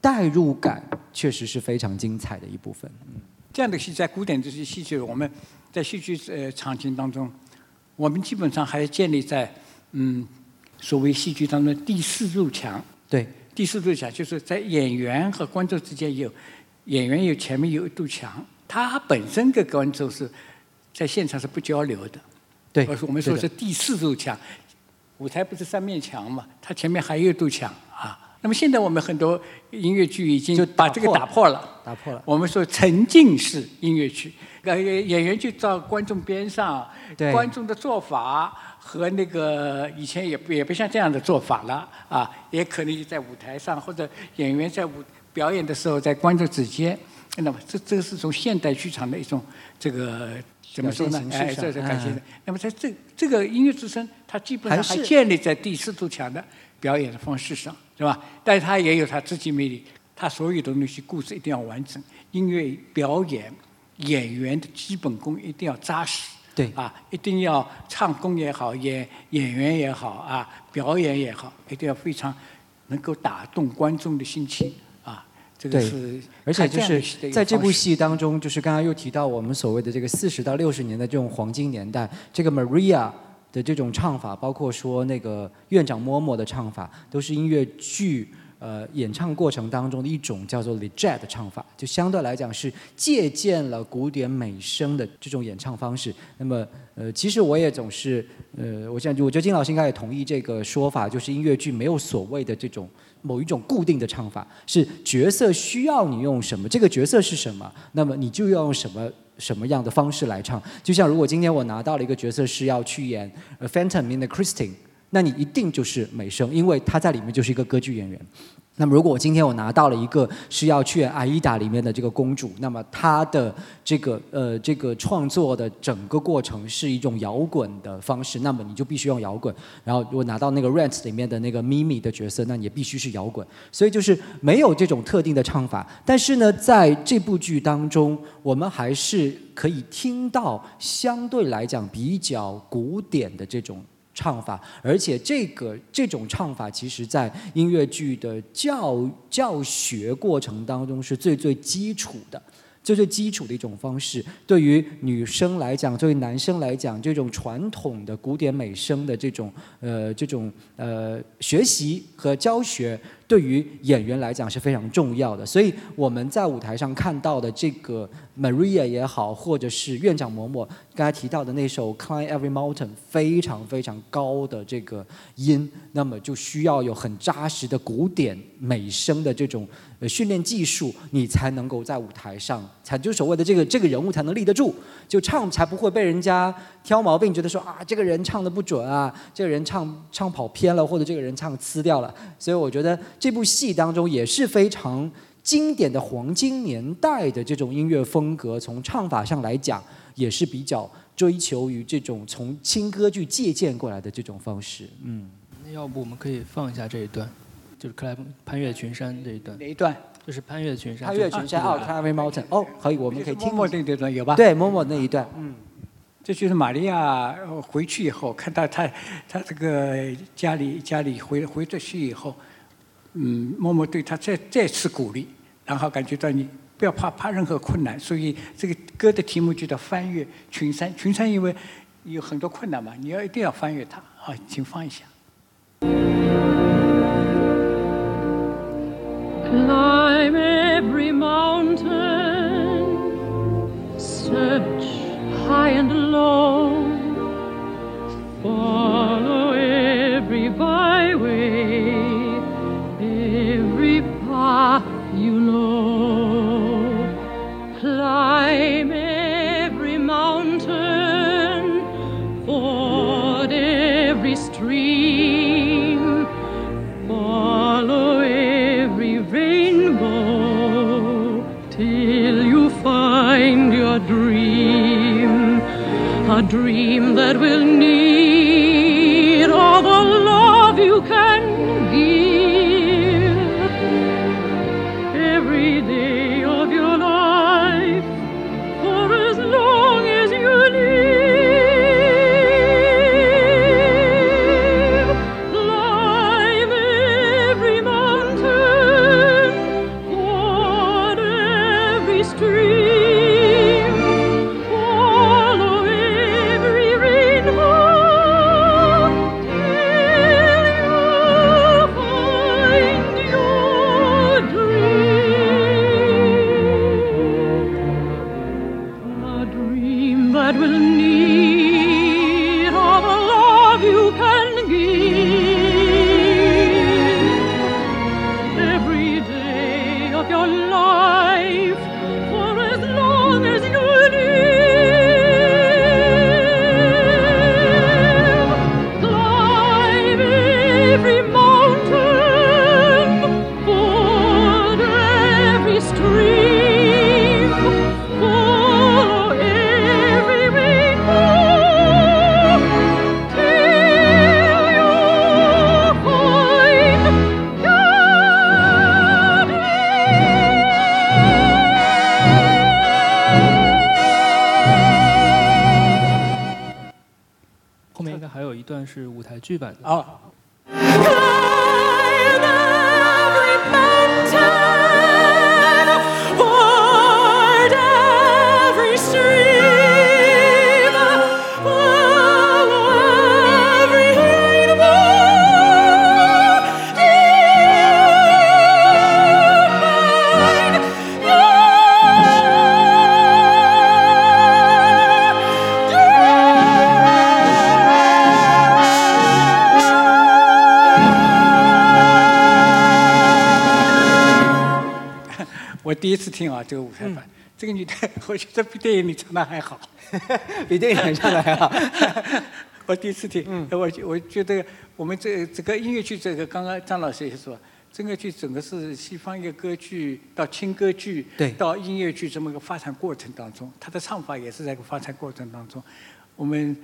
代入感确实是非常精彩的一部分。嗯，这样的戏在古典这些戏剧，我们在戏剧呃场景当中，我们基本上还建立在嗯所谓戏剧当中第四堵墙。对，第四堵墙就是在演员和观众之间有演员有前面有一堵墙，他本身跟观众是在现场是不交流的。对，我们说是第四堵墙，舞台不是三面墙嘛，它前面还有一堵墙啊。那么现在我们很多音乐剧已经就把这个打破了，打破了。我们说沉浸式音乐剧，呃，演员就到观众边上，观众的做法和那个以前也不也不像这样的做法了啊，也可能在舞台上或者演员在舞表演的时候在观众之间，那么这这是从现代剧场的一种这个怎么说呢？哎，这是感谢的。那么在这这个音乐之声，它基本上还建立在第四堵墙的表演的方式上。是吧？但是他也有他自己魅力。他所有的那些故事一定要完整，音乐表演演员的基本功一定要扎实。对啊，一定要唱功也好，演演员也好啊，表演也好，一定要非常能够打动观众的心情啊。这个对是而且就是在这部戏当中，就是刚刚又提到我们所谓的这个四十到六十年的这种黄金年代，这个 Maria 的这种唱法，包括说那个院长嬷嬷的唱法，都是音乐剧呃演唱过程当中的一种叫做 legged 的唱法，就相对来讲是借鉴了古典美声的这种演唱方式。那么呃，其实我也总是呃，我想我觉得金老师应该也同意这个说法，就是音乐剧没有所谓的这种。某一种固定的唱法，是角色需要你用什么，这个角色是什么，那么你就要用什么什么样的方式来唱。就像如果今天我拿到了一个角色是要去演呃 Phantom in the Christine，那你一定就是美声，因为他在里面就是一个歌剧演员。那么如果我今天我拿到了一个是要去《阿依达》里面的这个公主，那么她的这个呃这个创作的整个过程是一种摇滚的方式，那么你就必须用摇滚。然后如果拿到那个《Rent》里面的那个咪咪的角色，那你也必须是摇滚。所以就是没有这种特定的唱法，但是呢，在这部剧当中，我们还是可以听到相对来讲比较古典的这种唱法，而且这个这种唱法，其实在音乐剧的教教学过程当中是最最基础的。最最基础的一种方式，对于女生来讲，对于男生来讲，这种传统的古典美声的这种呃这种呃学习和教学，对于演员来讲是非常重要的。所以我们在舞台上看到的这个 Maria 也好，或者是院长嬷嬷刚才提到的那首《Climb Every Mountain》，非常非常高的这个音，那么就需要有很扎实的古典美声的这种训练技术，你才能够在舞台上，才就所谓的这个这个人物才能立得住，就唱才不会被人家挑毛病，觉得说啊这个人唱的不准啊，这个人唱唱跑偏了，或者这个人唱呲掉了。所以我觉得这部戏当中也是非常经典的黄金年代的这种音乐风格，从唱法上来讲，也是比较追求于这种从轻歌剧借鉴过来的这种方式。嗯，那要不我们可以放一下这一段，就是克莱攀越群山这一段，哪一段？就是攀越群山，攀越群山哦，Climb Every Mountain，哦，可以，我们可以听默默那段有吧？对，默默那一段，嗯。这就是玛利亚回去以后，看到他他这个家里家里回回着去以后，嗯，默默对他再再次鼓励，然后感觉到你不要怕怕任何困难，所以这个歌的题目就叫翻越群山。群山因为有很多困难嘛，你要一定要翻越它。好，请放一下。i'm every mountain, search high and low, follow every byway, every path you know. Climb every mountain, ford every stream, follow every rainbow till you find your dream, a dream that will need 剧版的。哦，听啊这个舞台版，这个女的，[LAUGHS] 我觉得比电影里唱的还好。[LAUGHS] 比电影里唱的还好。[LAUGHS] 我第一次听，嗯我我觉得我们这整个音乐剧，这个刚刚张老师也说，这个剧整个是西方一个歌剧到轻歌剧，对到音乐剧这么一个发展过程当中，它的唱法也是在一个发展过程当中，我们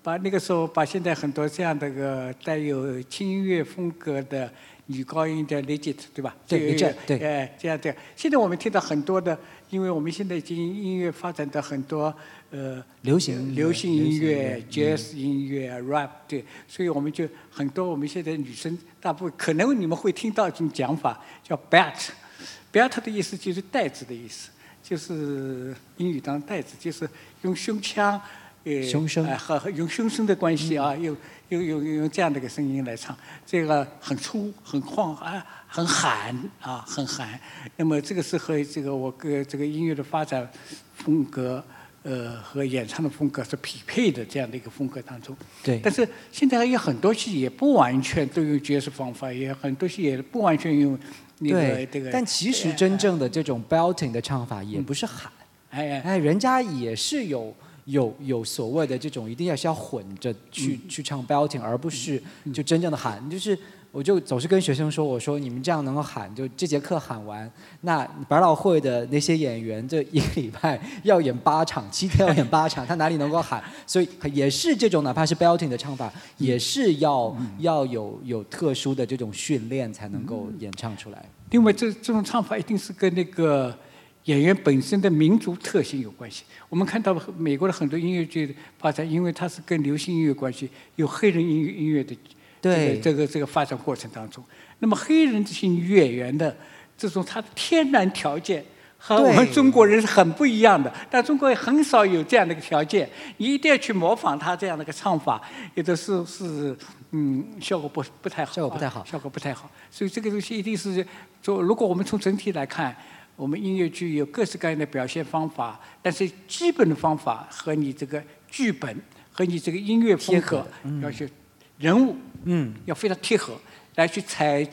把那个时候把现在很多这样的个带有轻音乐风格的女高音的 legit，对吧？对这个 legit，对哎，这样这样。现在我们听到很多的，因为我们现在已经音乐发展的很多呃流行流行音乐、jazz 音乐、rap，对，所以我们就很多我们现在女生大部分可能你们会听到一种讲法叫 bat，bat 的意思就是带子的意思，就是英语当带子，就是用胸腔。呃，胸声呃和和用雄声的关系啊，用用用用这样的一个声音来唱，这个很粗、很旷啊，很喊啊，很喊。那么这个是和这个我个这个音乐的发展风格，呃，和演唱的风格是匹配的这样的一个风格当中。对但是现在有很多戏也不完全都用爵士方法，也很多戏也不完全用那个这个。，但其实真正的这种 belting 的唱法也不是喊，哎哎哎，人家也是有有有所谓的这种，一定要是要混着去、嗯去唱 belting，而不是就真正的喊。就是我就总是跟学生说，我说你们这样能够喊，就这节课喊完，那百老汇的那些演员这一个礼拜要演八场，七天要演八场，他哪里能够喊？[LAUGHS] 所以也是这种，哪怕是 belting 的唱法，也是要、要有有特殊的这种训练才能够演唱出来。因为，这这种唱法一定是跟那个演员本身的民族特性有关系。我们看到美国的很多音乐剧的发展，因为它是跟流行音乐关系，有黑人音乐音乐的对这个这个这个发展过程当中，那么黑人这些女演员的这种她的天然条件。和我们中国人是很不一样的，但中国也很少有这样的一个条件，你一定要去模仿他这样的一个唱法，有的是是嗯效果不不太好，效果不太好效果不太好。所以这个东西一定是做，如果我们从整体来看，我们音乐剧有各式各样的表现方法，但是基本的方法和你这个剧本和你这个音乐风格要去人物，嗯，要非常贴合，来去采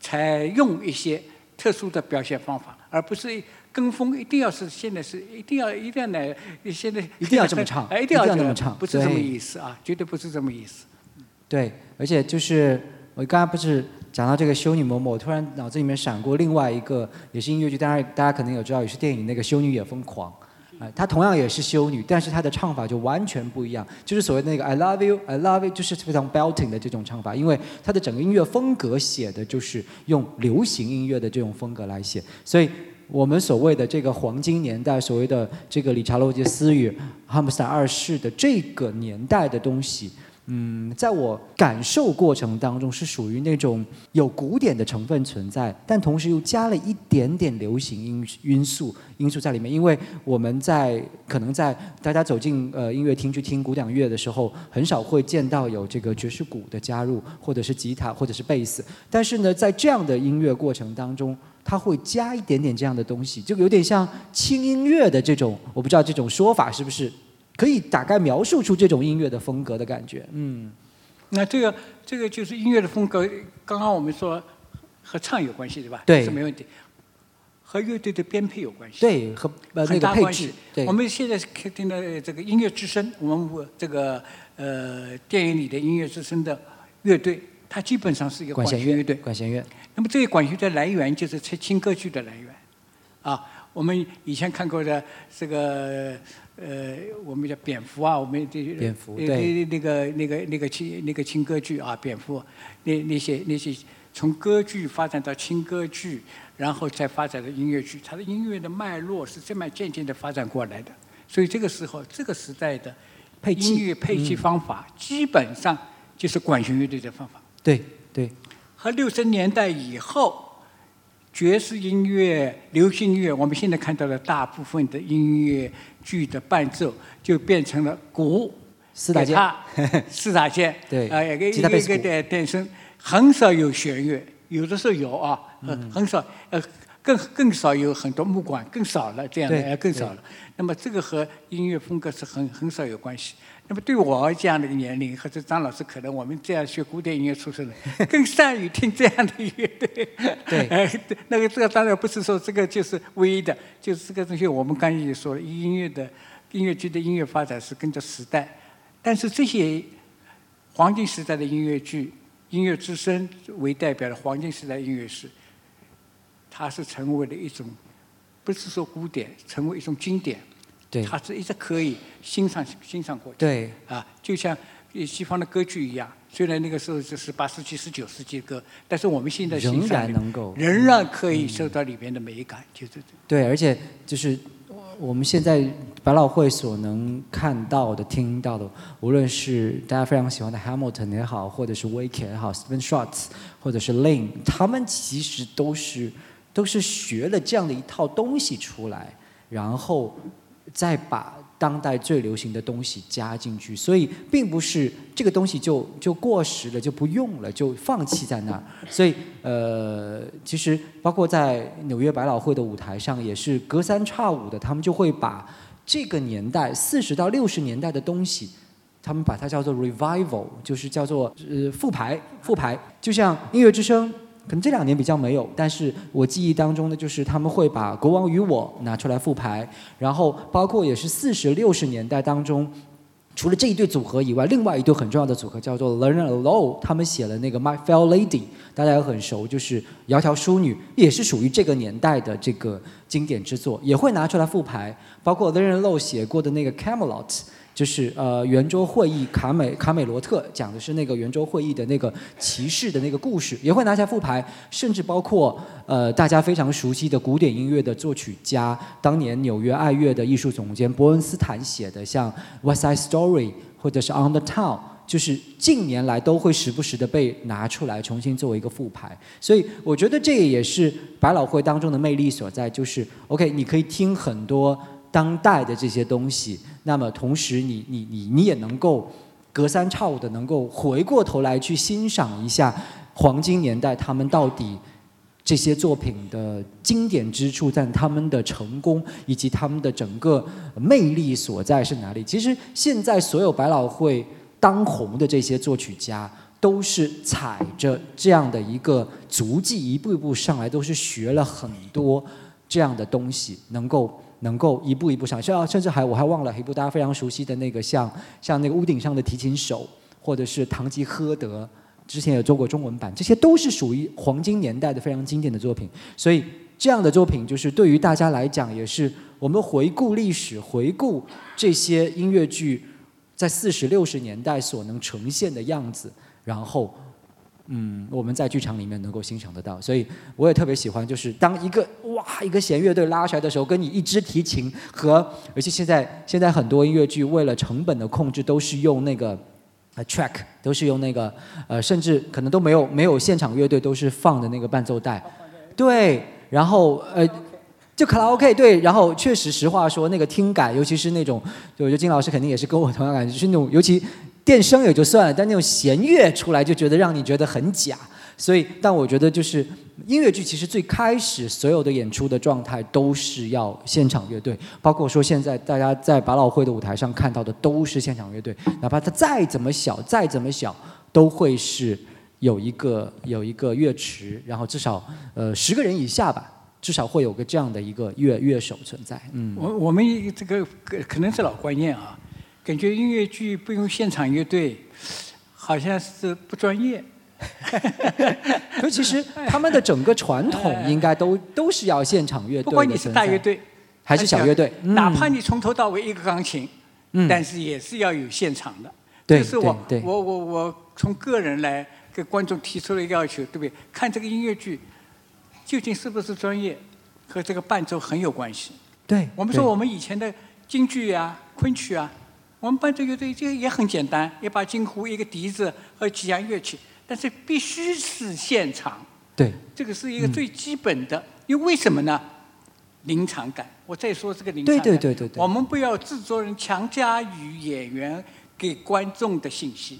采用一些特殊的表现方法，而不是跟风，一定要是现在是一定要一定要来现在一定要这么唱哎，一定要一定要这么唱不是这么意思啊，绝对不是这么意思。对，而且就是我刚才不是讲到这个修女某某，突然脑子里面闪过另外一个也是音乐剧，当然大家可能有知道，也是电影那个《修女也疯狂》。啊，她同样也是修女，但是她的唱法就完全不一样，就是所谓那个 I love you, I love you，就是非常 belting 的这种唱法，因为她的整个音乐风格写的就是用流行音乐的这种风格来写，所以我们所谓的这个黄金年代，所谓的这个理查罗杰斯与汉姆斯坦二世的这个年代的东西，嗯，在我感受过程当中是属于那种有古典的成分存在，但同时又加了一点点流行因因素因素在里面。因为我们在可能在大家走进呃音乐厅去听古典乐的时候，很少会见到有这个爵士鼓的加入，或者是吉他，或者是贝斯。但是呢，在这样的音乐过程当中，它会加一点点这样的东西，就有点像轻音乐的这种，我不知道这种说法是不是可以大概描述出这种音乐的风格的感觉。嗯，那这个这个就是音乐的风格，刚刚我们说和唱有关系，对吧？对是没问题。和乐队的编配有关系。对，和呃那很个配置大关系，。对，我们现在听的这个音乐之声，我们这个呃电影里的音乐之声的乐队，它基本上是一个管弦乐队。管弦乐，那么这个管弦乐的来源就是轻轻歌剧的来源，啊，我们以前看过的这个呃，我们叫蝙蝠啊，我们这蝙蝠那对。那个那个那个轻那个轻歌剧啊，蝙蝠那那些那些从歌剧发展到轻歌剧，然后再发展到音乐剧，它的音乐的脉络是这么渐渐的发展过来的，所以这个时候这个时代的配器音乐配器方法基本上就是管弦乐队的方法。对对，和六十年代以后，爵士音乐、流行音乐，我们现在看到的大部分的音乐剧的伴奏，就变成了鼓、四大件。四大件，[LAUGHS] 对啊，一个一个的诞生，很少有弦乐，有的时候有啊，呃嗯。很少，呃，更更少有很多木管，更少了这样的，呃更少了。那么这个和音乐风格是很很少有关系。那么对我这样的一个年龄，或者张老师，可能我们这样学古典音乐出身的，[LAUGHS] 更善于听这样的乐队。对 [LAUGHS] 那个这个当然不是说这个就是唯一的，就是这个东西我们刚才也说了，音乐的音乐剧的音乐发展是跟着时代，但是这些黄金时代的音乐剧，音乐之声为代表的黄金时代音乐史，它是成为了一种，不是说古典，成为一种经典。对。他是一直可以欣赏欣赏过去。对。啊，就像呃西方的歌剧一样，虽然那个时候是十八世纪、十九世纪的歌，但是我们现在仍然能够。仍然可以受到里面的美感，就是对，而且就是我们现在百老汇所能看到的、听到的，无论是大家非常喜欢的 Hamilton 也好，或者是 Wake 也好，Stephen Schwartz 或者是 Lin，他们其实都是都是学了这样的一套东西出来，然后再把当代最流行的东西加进去，所以并不是这个东西就就过时了，就不用了，就放弃在那儿。所以呃，其实包括在纽约百老汇的舞台上，也是隔三差五的，他们就会把这个年代四十到六十年代的东西。他们把它叫做 revival，就是叫做呃复排复排，就像音乐之声，可能这两年比较没有，但是我记忆当中的就是他们会把《国王与我》拿出来复排，然后包括也是四十六十年代当中。除了这一对组合以外，另外一对很重要的组合叫做 Learn Alone，他们写了那个 My Fair Lady，大家也很熟，就是《窈窕淑女》，也是属于这个年代的这个经典之作，也会拿出来复排。包括 Learn Alone 写过的那个 Camelot，就是呃圆桌会议卡美卡美罗特讲的是那个圆桌会议的那个骑士的那个故事，也会拿下复排，甚至包括呃大家非常熟悉的古典音乐的作曲家，当年纽约爱乐的艺术总监伯恩斯坦写的像《West Side Story》或者是《On the Town》。就是近年来都会时不时的被拿出来重新作为一个复排，所以我觉得这也是百老汇当中的魅力所在，就是 OK，你可以听很多当代的这些东西，那么同时你你你你也能够隔三差五的能够回过头来去欣赏一下黄金年代他们到底这些作品的经典之处，在他们的成功以及他们的整个魅力所在是哪里。其实现在所有百老汇当红的这些作曲家。都是踩着这样的一个足迹，一步一步上来，都是学了很多这样的东西，能够能够一步一步上，甚至还我还忘了一部大家非常熟悉的那个像像那个屋顶上的提琴手，或者是堂吉诃德，之前也做过中文版，这些都是属于黄金年代的非常经典的作品。所以这样的作品，就是对于大家来讲，也是我们回顾历史、回顾这些音乐剧在四十六十年代所能呈现的样子，然后。嗯，我们在剧场里面能够欣赏得到，所以我也特别喜欢，就是当一个哇一个弦乐队拉出来的时候，跟你一支提琴和，而且现在现在很多音乐剧为了成本的控制，都是用那个 track，都是用那个呃，甚至可能都没有没有现场乐队，都是放的那个伴奏带，对，然后呃。就卡拉 OK 对，然后确实实话说，那个听感，尤其是那种，就我觉得金老师肯定也是跟我同样感觉，就是那种尤其电声也就算了，但那种弦乐出来就觉得让你觉得很假。所以，但我觉得就是音乐剧其实最开始所有的演出的状态都是要现场乐队，包括说现在大家在百老汇的舞台上看到的都是现场乐队，哪怕它再怎么小，再怎么小，都会是有一个有一个乐池，然后至少呃十个人以下吧。至少会有个这样的一个乐乐手存在，嗯，我我们这个可可能是老观念啊，感觉音乐剧不用现场乐队，好像是不专业。所以其实他们的整个传统 [LAUGHS] 应该都都是要现场乐队不管你是大乐队还是小乐队，嗯哪怕你从头到尾一个钢琴，嗯但是也是要有现场的。对这是我我我我从个人来给观众提出了一个要求，对不对？看这个音乐剧究竟是不是专业，和这个伴奏很有关系。对，我们说我们以前的京剧啊、昆曲啊，我们伴奏乐队这个也很简单，一把金胡，一个笛子和几样乐器，但是必须是现场，对，这个是一个最基本的。因为为什么呢？临场感。我再说这个临场感，对对对对对我们不要制作人强加于演员给观众的信息，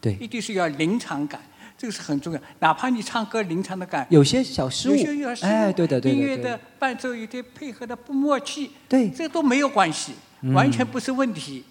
对一定是要临场感，这个是很重要。哪怕你唱歌临场的感，有些小失误有些有失误，哎对的对的对的音乐的伴奏有点配合的不默契，对这都没有关系，嗯完全不是问题。嗯，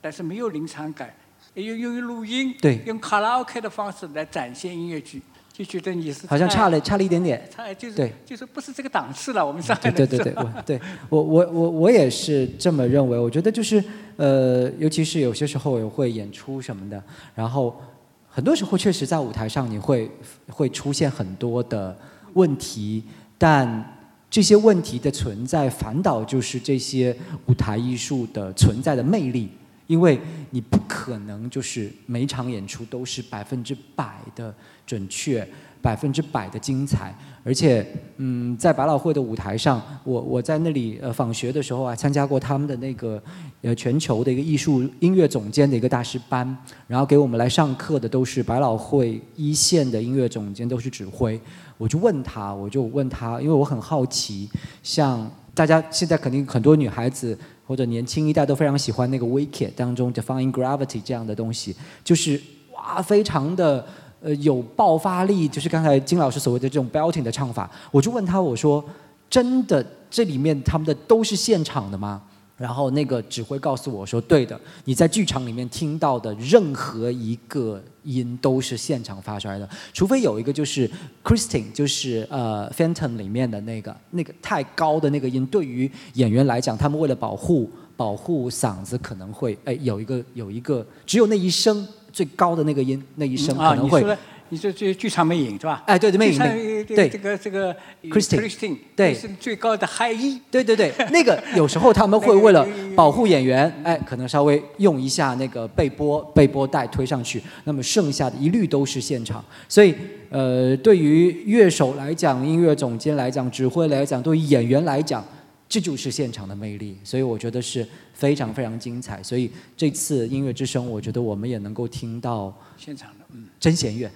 但是没有临场感，用用录音，对用卡拉 OK 的方式来展现音乐剧，就觉得你是好像差了差了一点点。差就是对就是不是这个档次了。我们上海对对对对，我对我我我我也是这么认为。我觉得就是呃，尤其是有些时候也会演出什么的，然后很多时候确实在舞台上你会会出现很多的问题，但这些问题的存在反倒就是这些舞台艺术的存在的魅力。因为你不可能就是每场演出都是百分之百的准确，百分之百的精彩，而且，嗯，在百老汇的舞台上，我我在那里呃访学的时候啊，参加过他们的那个呃全球的一个艺术音乐总监的一个大师班，然后给我们来上课的都是百老汇一线的音乐总监，都是指挥。我就问他，我就问他，因为我很好奇，像大家现在肯定很多女孩子或者年轻一代都非常喜欢那个《Wicked》当中《Defying Gravity》这样的东西，就是哇，非常的呃有爆发力，就是刚才金老师所谓的这种 belting 的唱法。我就问他，我说真的这里面他们的都是现场的吗？然后那个指挥告诉我说：“对的，你在剧场里面听到的任何一个音都是现场发出来的，除非有一个就是 Christine，就是呃 Phantom 里面的那个那个太高的那个音，对于演员来讲，他们为了保护保护嗓子，可能会哎有一个有一个只有那一声最高的那个音那一声啊，可能会你说的，你说这剧场魅影是吧？哎对对魅影对这个这个 Christine Christine 对是最高的 high E。对对对，那个 [LAUGHS] 有时候他们会为了保护演员，哎，可能稍微用一下那个背波背波带推上去，那么剩下的一律都是现场。所以，呃，对于乐手来讲，音乐总监来讲，指挥来讲，对于演员来讲，这就是现场的魅力。所以我觉得是非常非常精彩。所以这次音乐之声，我觉得我们也能够听到现场的，嗯，真弦乐、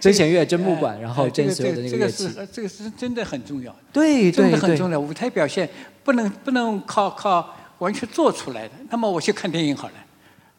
真弦乐、真木管，然后哎这个真所有的那这个乐器。是这个是真的很重要。对真的很重要。舞台表现不能不能靠靠完全做出来的。那么我去看电影好了，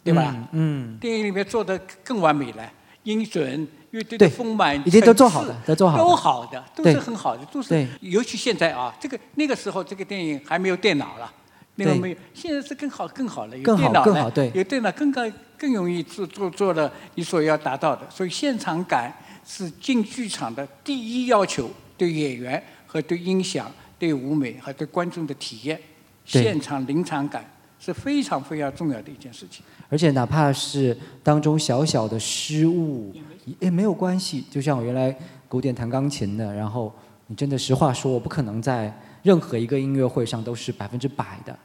对吧？嗯，电影里面做的更完美了，音准、乐队的丰满，已经都做好了都做好的都好的，都是很好的，都是对。尤其现在啊，这个那个时候这个电影还没有电脑了。那个没有，现在是更好更好了，有电脑了有电脑更更更容易做做做了你所要达到的，所以现场感是进剧场的第一要求，对演员和对音响、对舞美和对观众的体验，现场临场感是非常非常重要的一件事情。而且哪怕是当中小小的失误，也没有关系。就像我原来古典弹钢琴的，然后你真的实话说，我不可能在任何一个音乐会上都是百分之百的，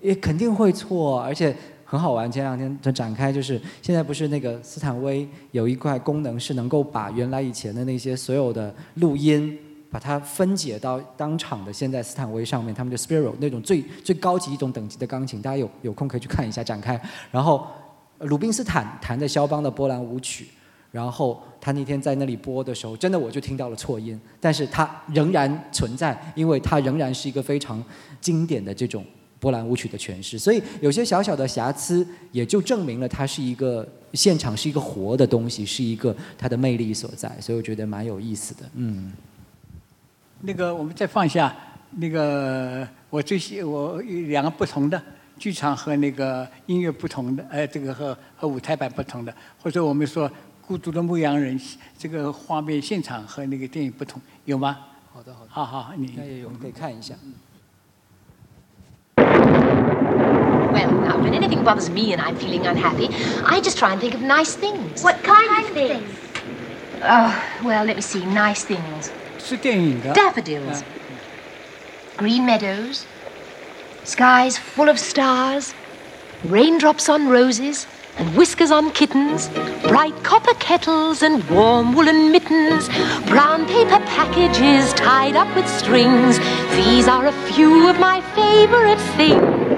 也肯定会错，而且很好玩。前两天的展开就是现在不是那个斯坦威有一块功能是能够把原来以前的那些所有的录音。把它分解到当场的现在斯坦威上面，他们的 Spiro 那种最最高级一种等级的钢琴，大家有有空可以去看一下展开。然后鲁宾斯坦弹的肖邦的波兰舞曲，然后他那天在那里播的时候，真的我就听到了错音，但是它仍然存在，因为它仍然是一个非常经典的这种波兰舞曲的诠释。所以有些小小的瑕疵，也就证明了它是一个现场是一个活的东西，是一个它的魅力所在。所以我觉得蛮有意思的，嗯。那个我们再放一下那个我最喜我两个不同的剧场和那个音乐不同的，呃，这个和和舞台版不同的，或者我们说《孤独的牧羊人》这个画面现场和那个电影不同，有吗？好的，好的。好好，你那也有，我们可以看一下。Well, now, when anything bothers me and I'm feeling unhappy, I just try and think of nice things. What kind, kind of things? things? Oh, well, let me see. Nice things. Daffodils. Green meadows. Skies full of stars. Raindrops on roses and whiskers on kittens, bright copper kettles and warm woolen mittens, brown paper packages tied up with strings. These are a few of my favorite things.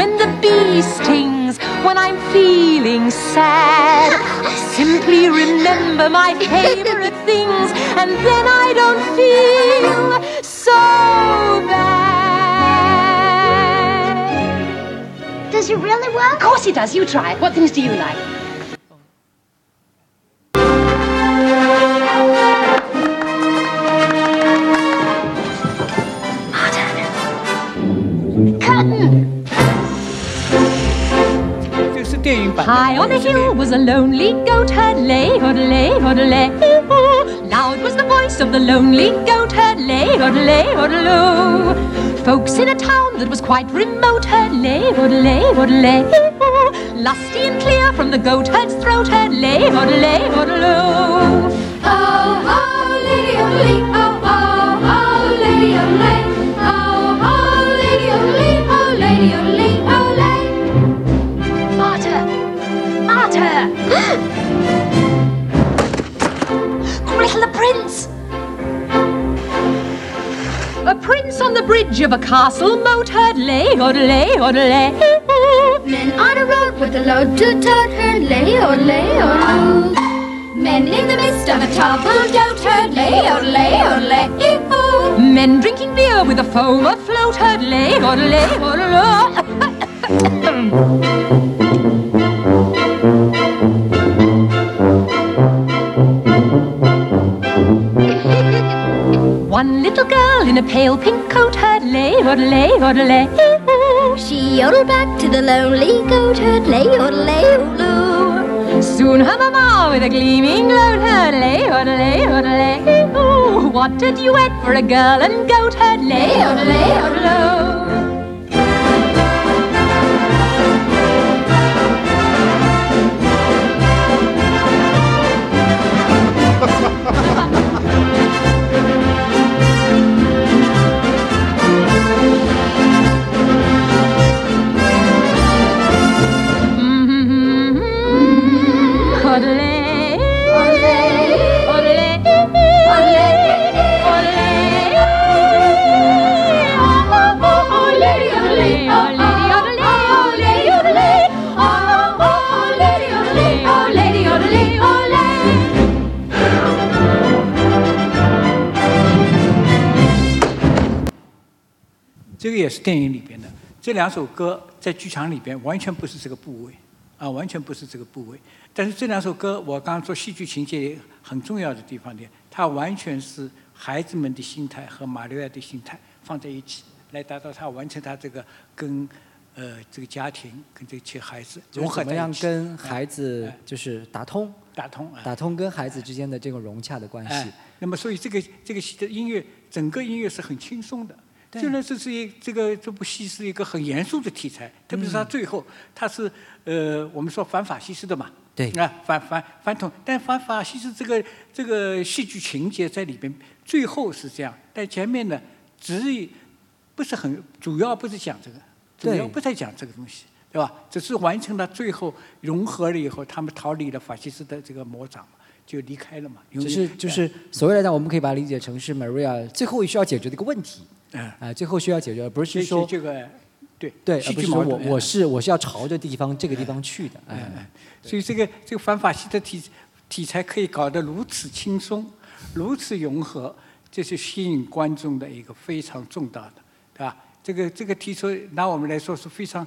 when the bee stings, when I'm feeling sad, I simply remember my favorite [LAUGHS] things, and then I don't feel so bad. Does it really work? Of course it does. You try it. What things do you like? But High on a hill was a lonely goat herd, lay, hoodlay, hoodlay, Loud was the voice of the lonely goat herd, lay, hoodlay, hoodloo. Folks in a town that was quite remote heard, lay, hoodlay, hoodlay, Lusty and clear from the goat herd's throat, herd lay, hoodlay, hoodloo. Oh, oh, lady, oh, hoodlay, on the bridge of a castle moat heard lay, odelay, odelay. Men on a road with a load to tote her, lay, oh, lay, oh, Men in the midst of a toppled goat herd, lay, oh, lay, oh, lay. Men drinking beer with a foam afloat heard lay, odelay, odelay. [LAUGHS] in a pale pink coat heard lay, odelay, odelay. She yodeled back to the lonely goat herd, lay, oh, lay, oh, Soon her mamma with a gleaming load heard lay, odelay, odelay. Ooh, what a duet for a girl and goat herd lay, odelay, odelay. 这个也是电影里边的。这两首歌在剧场里边完全不是这个部位，啊，完全不是这个部位。但是这两首歌，我刚刚说戏剧情节很重要的地方点，它完全是孩子们的心态和马六亚的心态放在一起，来达到他完成他这个跟呃这个家庭跟这些孩子就是融合怎么样跟孩子哎就是打通，打通啊。打通跟孩子之间的这种融洽的关系哎。，那么所以这个这个戏的音乐，整个音乐是很轻松的。虽然这是一这个这部戏是一个很严肃的题材，特别是它最后，它是呃我们说反法西斯的嘛，对。啊反反反统，但反法西斯这个这个戏剧情节在里边，最后是这样，但前面呢只不是很主要，不是讲这个，主要不在讲这个东西，对吧？只是完成了最后融合了以后，他们逃离了法西斯的这个魔掌嘛，就离开了嘛。因为只是就是所谓来讲，我们可以把它理解成是 Maria 最后需要解决的一个问题嗯。啊，最后需要解决，而不这是说这个对对，不是说我我是我是要朝着地方这个地方去的，哎，所以这个这个反法西的题题材可以搞得如此轻松，如此融合，这是吸引观众的一个非常重大的，对吧？这个这个提出拿我们来说是非常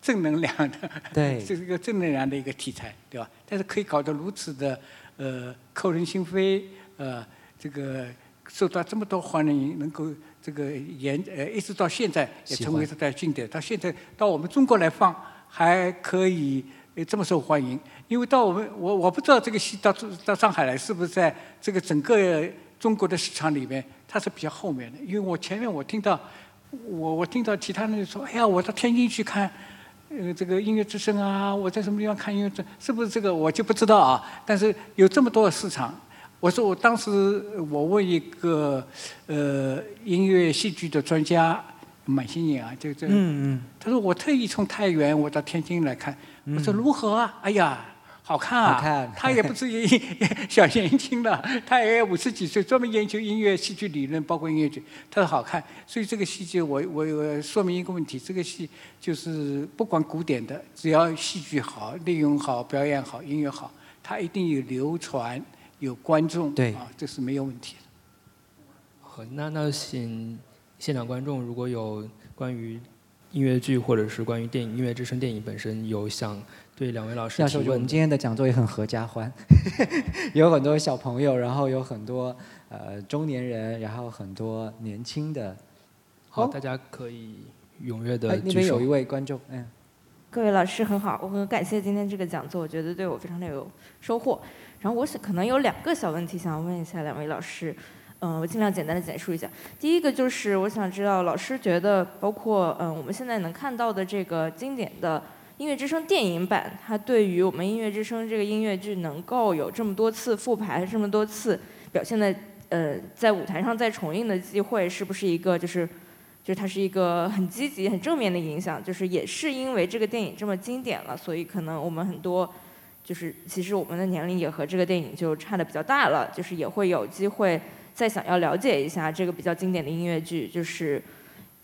正能量的，对 [LAUGHS] 这是一个正能量的一个题材，对吧？但是可以搞得如此的呃扣人心扉，呃，这个受到这么多欢迎，能够这个演呃一直到现在也成为欢在经典，到现在到我们中国来放还可以呃这么受欢迎，因为到我们我我不知道这个戏到到上海来是不是在这个整个中国的市场里面它是比较后面的，因为我前面我听到我我听到其他人说，哎呀，我到天津去看呃，这个音乐之声啊，我在什么地方看音乐之，是不是这个我就不知道啊。但是有这么多的市场，我说我当时我问一个呃音乐戏剧的专家满心眼啊，就这，嗯嗯，他说我特意从太原我到天津来看，我说如何啊？哎呀。好看啊！好看他也不至于 [LAUGHS] 小年轻了，他也五十几岁，专门研究音乐戏剧理论，包括音乐剧，他说好看。所以这个戏剧，我我我说明一个问题：这个戏就是不管古典的，只要戏剧好、利用好、表演好、音乐好，它一定有流传、有观众，对啊，这是没有问题的。好，那那请现场观众如果有关于音乐剧或者是关于电影《音乐之声》电影本身有想对两位老师提问我，们今天的讲座也很合家欢，[LAUGHS] 有很多小朋友，然后有很多呃中年人，然后很多年轻的。好，哦大家可以踊跃的哎，那举手边有一。位观众，嗯，各位老师很好，我很感谢今天这个讲座，我觉得对我非常的有收获。然后我想可能有两个小问题想要问一下两位老师，嗯、我尽量简单的简述一下。第一个就是我想知道老师觉得，包括嗯、我们现在能看到的这个经典的音乐之声电影版，它对于我们音乐之声这个音乐剧能够有这么多次复排，这么多次表现的呃在舞台上再重映的机会，是不是一个就是就是它是一个很积极、很正面的影响，就是也是因为这个电影这么经典了，所以可能我们很多，就是其实我们的年龄也和这个电影就差的比较大了，就是也会有机会再想要了解一下这个比较经典的音乐剧，就是，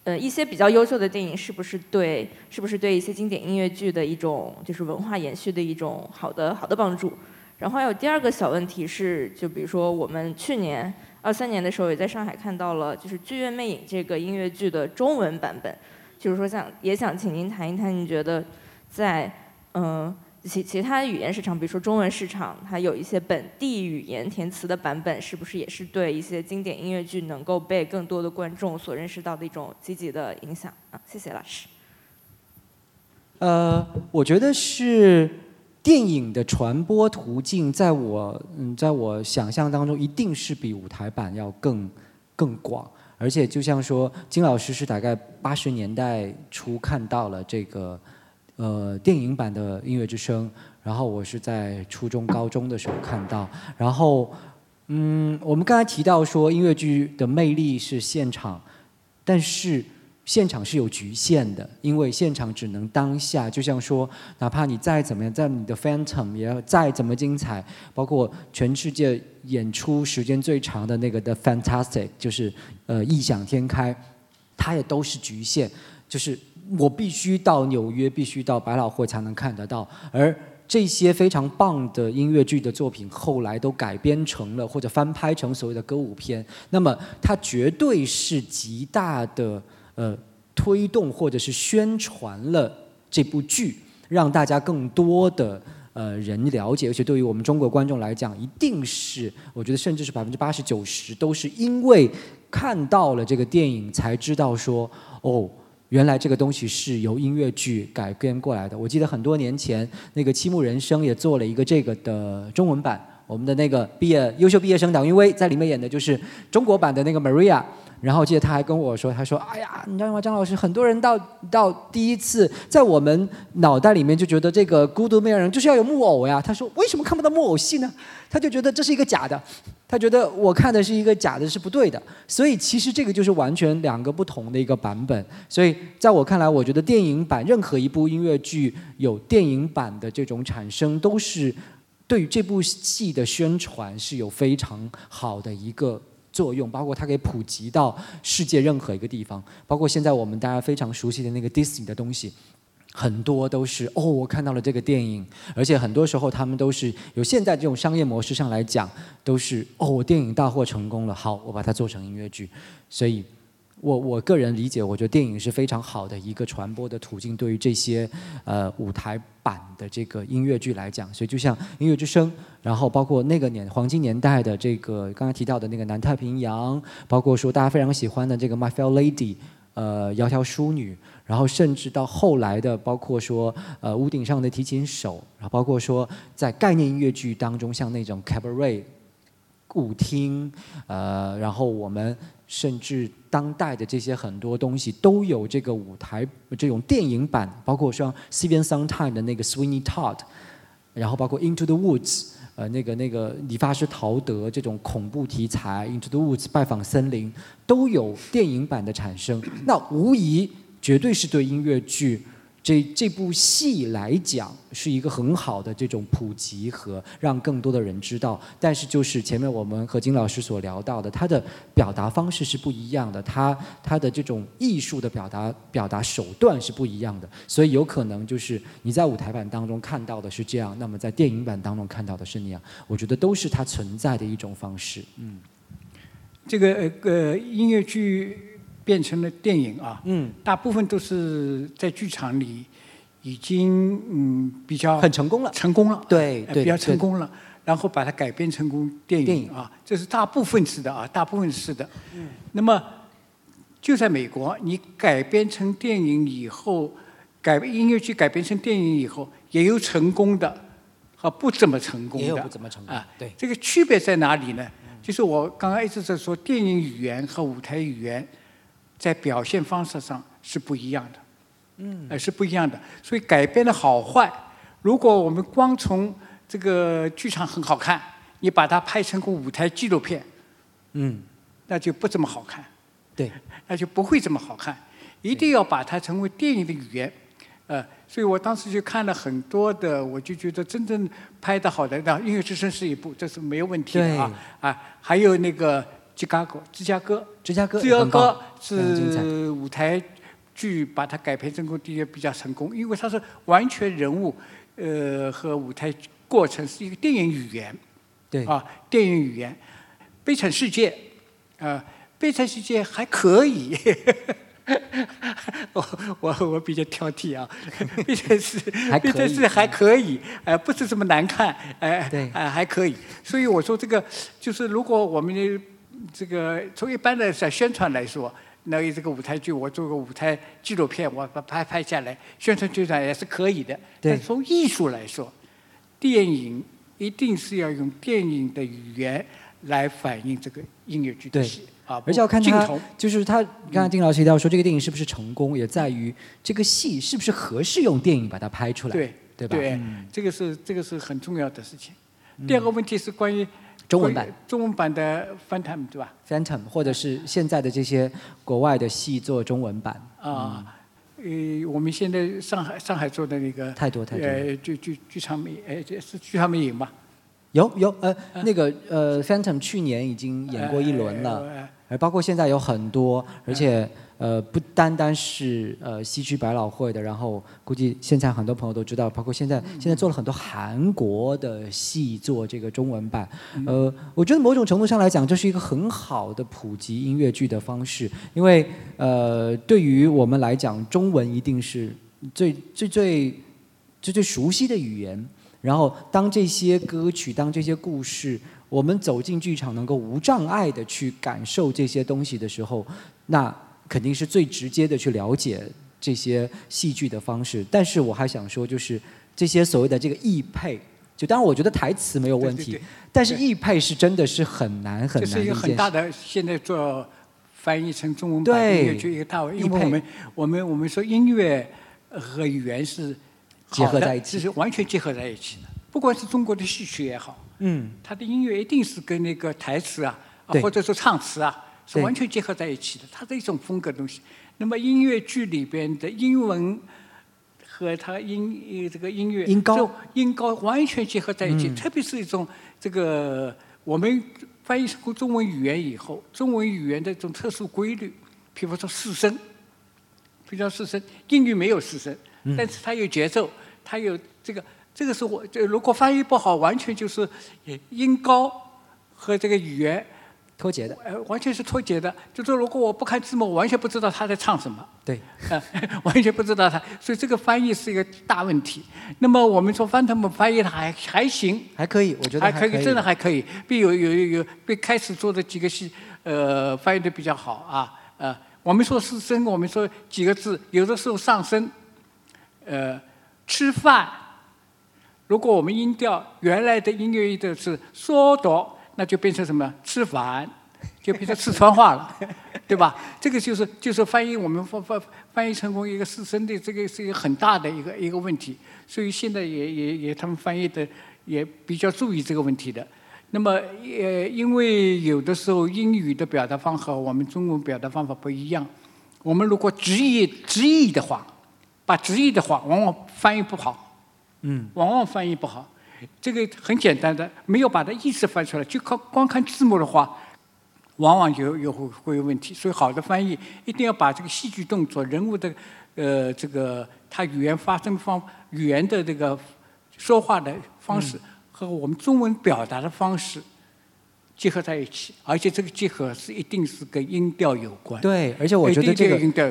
呃，一些比较优秀的电影是不是对，是不是对一些经典音乐剧的一种就是文化延续的一种好的好的帮助。然后还有第二个小问题是，就比如说我们去年二三年的时候也在上海看到了，就是《剧院魅影》这个音乐剧的中文版本，就是说想也想请您谈一谈，您觉得在嗯、其其他语言市场，比如说中文市场，它有一些本地语言填词的版本，是不是也是对一些经典音乐剧能够被更多的观众所认识到的一种积极的影响啊？谢谢老师。呃，我觉得是电影的传播途径，在我嗯，在我想象当中，一定是比舞台版要更更广。而且就像说，金老师是大概八十年代初看到了这个呃电影版的《音乐之声》，然后我是在初中、高中的时候看到，然后嗯，我们刚才提到说音乐剧的魅力是现场，但是现场是有局限的，因为现场只能当下。就像说，哪怕你再怎么样，在你的 Phantom 也要再怎么精彩，包括全世界演出时间最长的那个的 Fantastic，就是呃异想天开，它也都是局限，就是我必须到纽约，必须到百老汇才能看得到，而。这些非常棒的音乐剧的作品，后来都改编成了或者翻拍成所谓的歌舞片。那么，它绝对是极大的呃推动或者是宣传了这部剧，让大家更多的呃人了解，而且对于我们中国观众来讲，一定是我觉得甚至是百分之八十九十都是因为看到了这个电影才知道说哦。原来这个东西是由音乐剧改编过来的。我记得很多年前，那个《七木人生》也做了一个这个的中文版。我们的那个毕业优秀毕业生党云威在里面演的就是中国版的那个 Maria。然后记得他还跟我说，他说：“哎呀，你知道吗，张老师，很多人到到第一次，在我们脑袋里面就觉得这个《孤独美人》就是要有木偶呀。”他说：“为什么看不到木偶戏呢？”他就觉得这是一个假的，他觉得我看的是一个假的，是不对的。所以其实这个就是完全两个不同的一个版本。所以在我看来，我觉得电影版任何一部音乐剧有电影版的这种产生，都是对于这部戏的宣传是有非常好的一个。作用，包括它可以普及到世界任何一个地方，包括现在我们大家非常熟悉的那个 Disney 的东西，很多都是哦，我看到了这个电影，而且很多时候他们都是有现在这种商业模式上来讲，都是哦，我电影大获成功了，好，我把它做成音乐剧，所以。我我个人理解，我觉得电影是非常好的一个传播的途径，对于这些呃舞台版的这个音乐剧来讲，所以就像《音乐之声》，然后包括那个年黄金年代的这个刚才提到的那个《南太平洋》，包括说大家非常喜欢的这个《My Fair Lady》，呃，窈窕淑女，然后甚至到后来的，包括说呃屋顶上的提琴手，然后包括说在概念音乐剧当中，像那种 cabaret。舞厅，呃，然后我们甚至当代的这些很多东西都有这个舞台这种电影版，包括像 Steven Sondheim 的那个 Sweeney Todd，然后包括 Into the Woods，呃，那个那个理发师陶德这种恐怖题材，Into the Woods 拜访森林都有电影版的产生，那无疑绝对是对音乐剧。这这部戏来讲是一个很好的这种普及和让更多的人知道，但是就是前面我们和金老师所聊到的，他的表达方式是不一样的，他他的这种艺术的表达表达手段是不一样的，所以有可能就是你在舞台版当中看到的是这样，那么在电影版当中看到的是那样，我觉得都是它存在的一种方式。嗯，这个呃呃音乐剧变成了电影啊，嗯，大部分都是在剧场里已经嗯比较很成功了，成功了，对对，呃比较成功了，然后把它改编成功电影啊，这是大部分是的啊，大部分是的。嗯，那么就在美国，你改编成电影以后，改音乐剧改编成电影以后，也有成功的和不怎么成功的，也有不怎么成功啊。对。这个区别在哪里呢？就是我刚刚一直在说，电影语言和舞台语言在表现方式上是不一样的。嗯呃，是不一样的。所以改编的好坏，如果我们光从这个剧场很好看，你把它拍成个舞台纪录片，嗯，那就不怎么好看，对，[LAUGHS] 那就不会这么好看。一定要把它成为电影的语言。呃，所以我当时就看了很多的，我就觉得真正拍的好的，那《音乐之声》是一部，这是没有问题的啊啊，还有那个芝加哥，芝加哥，芝加哥芝加哥是舞台剧把它改编成功，第一比较成功，因为它是完全人物，呃和舞台过程是一个电影语言，对。啊，电影语言，《悲惨世界》啊，《悲惨世界》还可以。[LAUGHS] 我我我比较挑剔啊，[LAUGHS] 悲惨世悲惨世还可以，呃，不是这么难看，哎、对。呃，还可以。所以我说这个就是，如果我们的这个从一般的在宣传来说，那这个舞台剧，我做个舞台纪录片，我把它拍拍下来，宣传宣传也是可以的。对但从艺术来说，电影一定是要用电影的语言来反映这个音乐剧的戏啊，而且要看他就是他刚才丁老师提到说这个电影是不是成功，也在于这个戏是不是合适用电影把它拍出来，对对吧？对嗯，这个是这个是很重要的事情。第二个问题是关于中文版。中文版的 Phantom 对吧？Phantom 或者是现在的这些国外的戏做中文版，啊，呃，我们现在上海上海做的那个太多太多。呃，剧剧剧场美，呃，这是剧场美影吧？有有呃那个呃 Phantom 去年已经演过一轮了，呃而包括现在有很多，而且呃不单单是呃西区百老汇的，然后估计现在很多朋友都知道，包括现在现在做了很多韩国的戏做这个中文版，呃，我觉得某种程度上来讲，这是一个很好的普及音乐剧的方式，因为呃对于我们来讲，中文一定是最最最最最熟悉的语言。然后，当这些歌曲，当这些故事，我们走进剧场，能够无障碍的去感受这些东西的时候，那肯定是最直接的去了解这些戏剧的方式。但是我还想说，就是这些所谓的这个译配，就当然我觉得台词没有问题，对对对但是译配是真的是很难很难这是一个。很大的，现在做翻译成中文版音乐剧一个大问，译配因为我们我们我们说音乐和语言是结合在一起这是完全结合在一起的。不管是中国的戏曲也好，嗯，它的音乐一定是跟那个台词啊，啊或者说唱词啊，是完全结合在一起的，它是一种风格的东西。那么音乐剧里边的英文和它音呃这个音乐音高音高完全结合在一起，嗯。特别是一种这个我们翻译成中文语言以后，中文语言的这种特殊规律，比如说四声，比较四声，英语没有四声，嗯。但是它有节奏，它有这个，这个是我这如果翻译不好，完全就是音高和这个语言脱节的，呃完全是脱节的。就说如果我不看字幕，我完全不知道他在唱什么。对，[LAUGHS] 呃，完全不知道他，所以这个翻译是一个大问题。那么我们说翻腾姆翻译的还还行，还可以，我觉得还可以，真的还可以。比有有有有被开始做的几个戏，呃，翻译的比较好啊。呃，我们说四声，我们说几个字，有的时候上升，呃，吃饭。如果我们音调原来的音乐音调是嗦哆，那就变成什么？吃饭，就变成四川话了，[LAUGHS] 对吧？这个就是就是翻译我们翻翻翻译成功一个自身的这个是一个很大的一个一个问题，所以现在也也也他们翻译的也比较注意这个问题的。那么呃，因为有的时候英语的表达方和我们中文表达方法不一样，我们如果直译直译的话，把直译的话往往翻译不好，嗯，往往翻译不好。这个很简单的，没有把它意思翻出来，就靠光看字幕的话，往往有有会会有问题。所以好的翻译一定要把这个戏剧动作、人物的呃这个他语言发声方、语言的这个说话的方式、和我们中文表达的方式结合在一起，而且这个结合是一定是跟音调有关。对，而且我觉得这个音调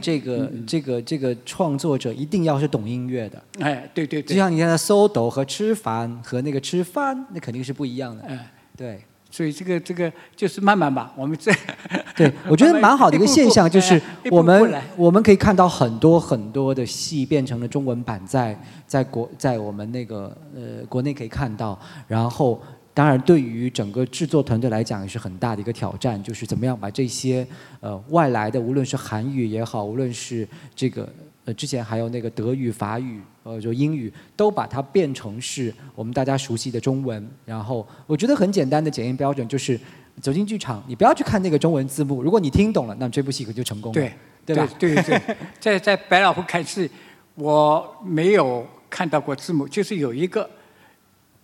这个这个这个创作者一定要是懂音乐的。哎，对对对，就像你看的 “sodo” 和吃饭和那个吃饭，那肯定是不一样的。哎，对。所以这个这个就是慢慢吧，我们这 [LAUGHS] 对，我觉得蛮好的一个现象，就是我们我们可以看到很多很多的戏变成了中文版在，在国在我们那个呃国内可以看到，然后当然对于整个制作团队来讲也是很大的一个挑战，就是怎么样把这些呃外来的，无论是韩语也好，无论是这个呃之前还有那个德语、法语。呃，就英语都把它变成是我们大家熟悉的中文，然后我觉得很简单的检验标准就是走进剧场，你不要去看那个中文字幕，如果你听懂了，那这部戏可就成功了，对对吧？对对对，[LAUGHS] 在在百老汇看戏，我没有看到过字幕，就是有一个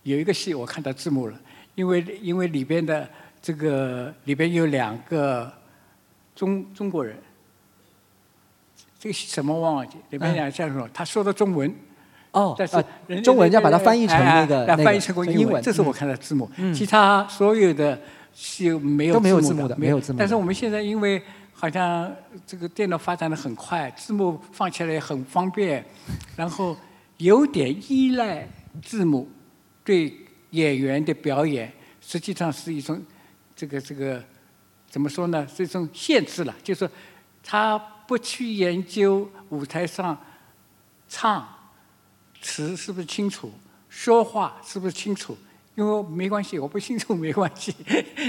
有一个戏我看到字幕了，因为因为里边的这个里边有两个中中国人，这个什么忘记，里边两个相声，他说的中文。哦，但是中文要把它翻译成那个哎哎那个翻译成功英文这是我嗯看的字幕。嗯其他所有的是没有都没有字字幕的没没有字幕但是我们现在因为好像这个电脑发展的很快，字幕放起来也很方便，然后有点依赖字幕对演员的表演，实际上是一种这个这个怎么说呢？是一种限制了，就是他不去研究舞台上唱。词是不是清楚？说话是不是清楚？因为没关系，我不清楚没关系，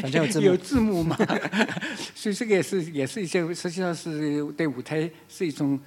反正有字幕有字幕嘛。[LAUGHS] 所以这个也是也是一些，实际上是对舞台是一种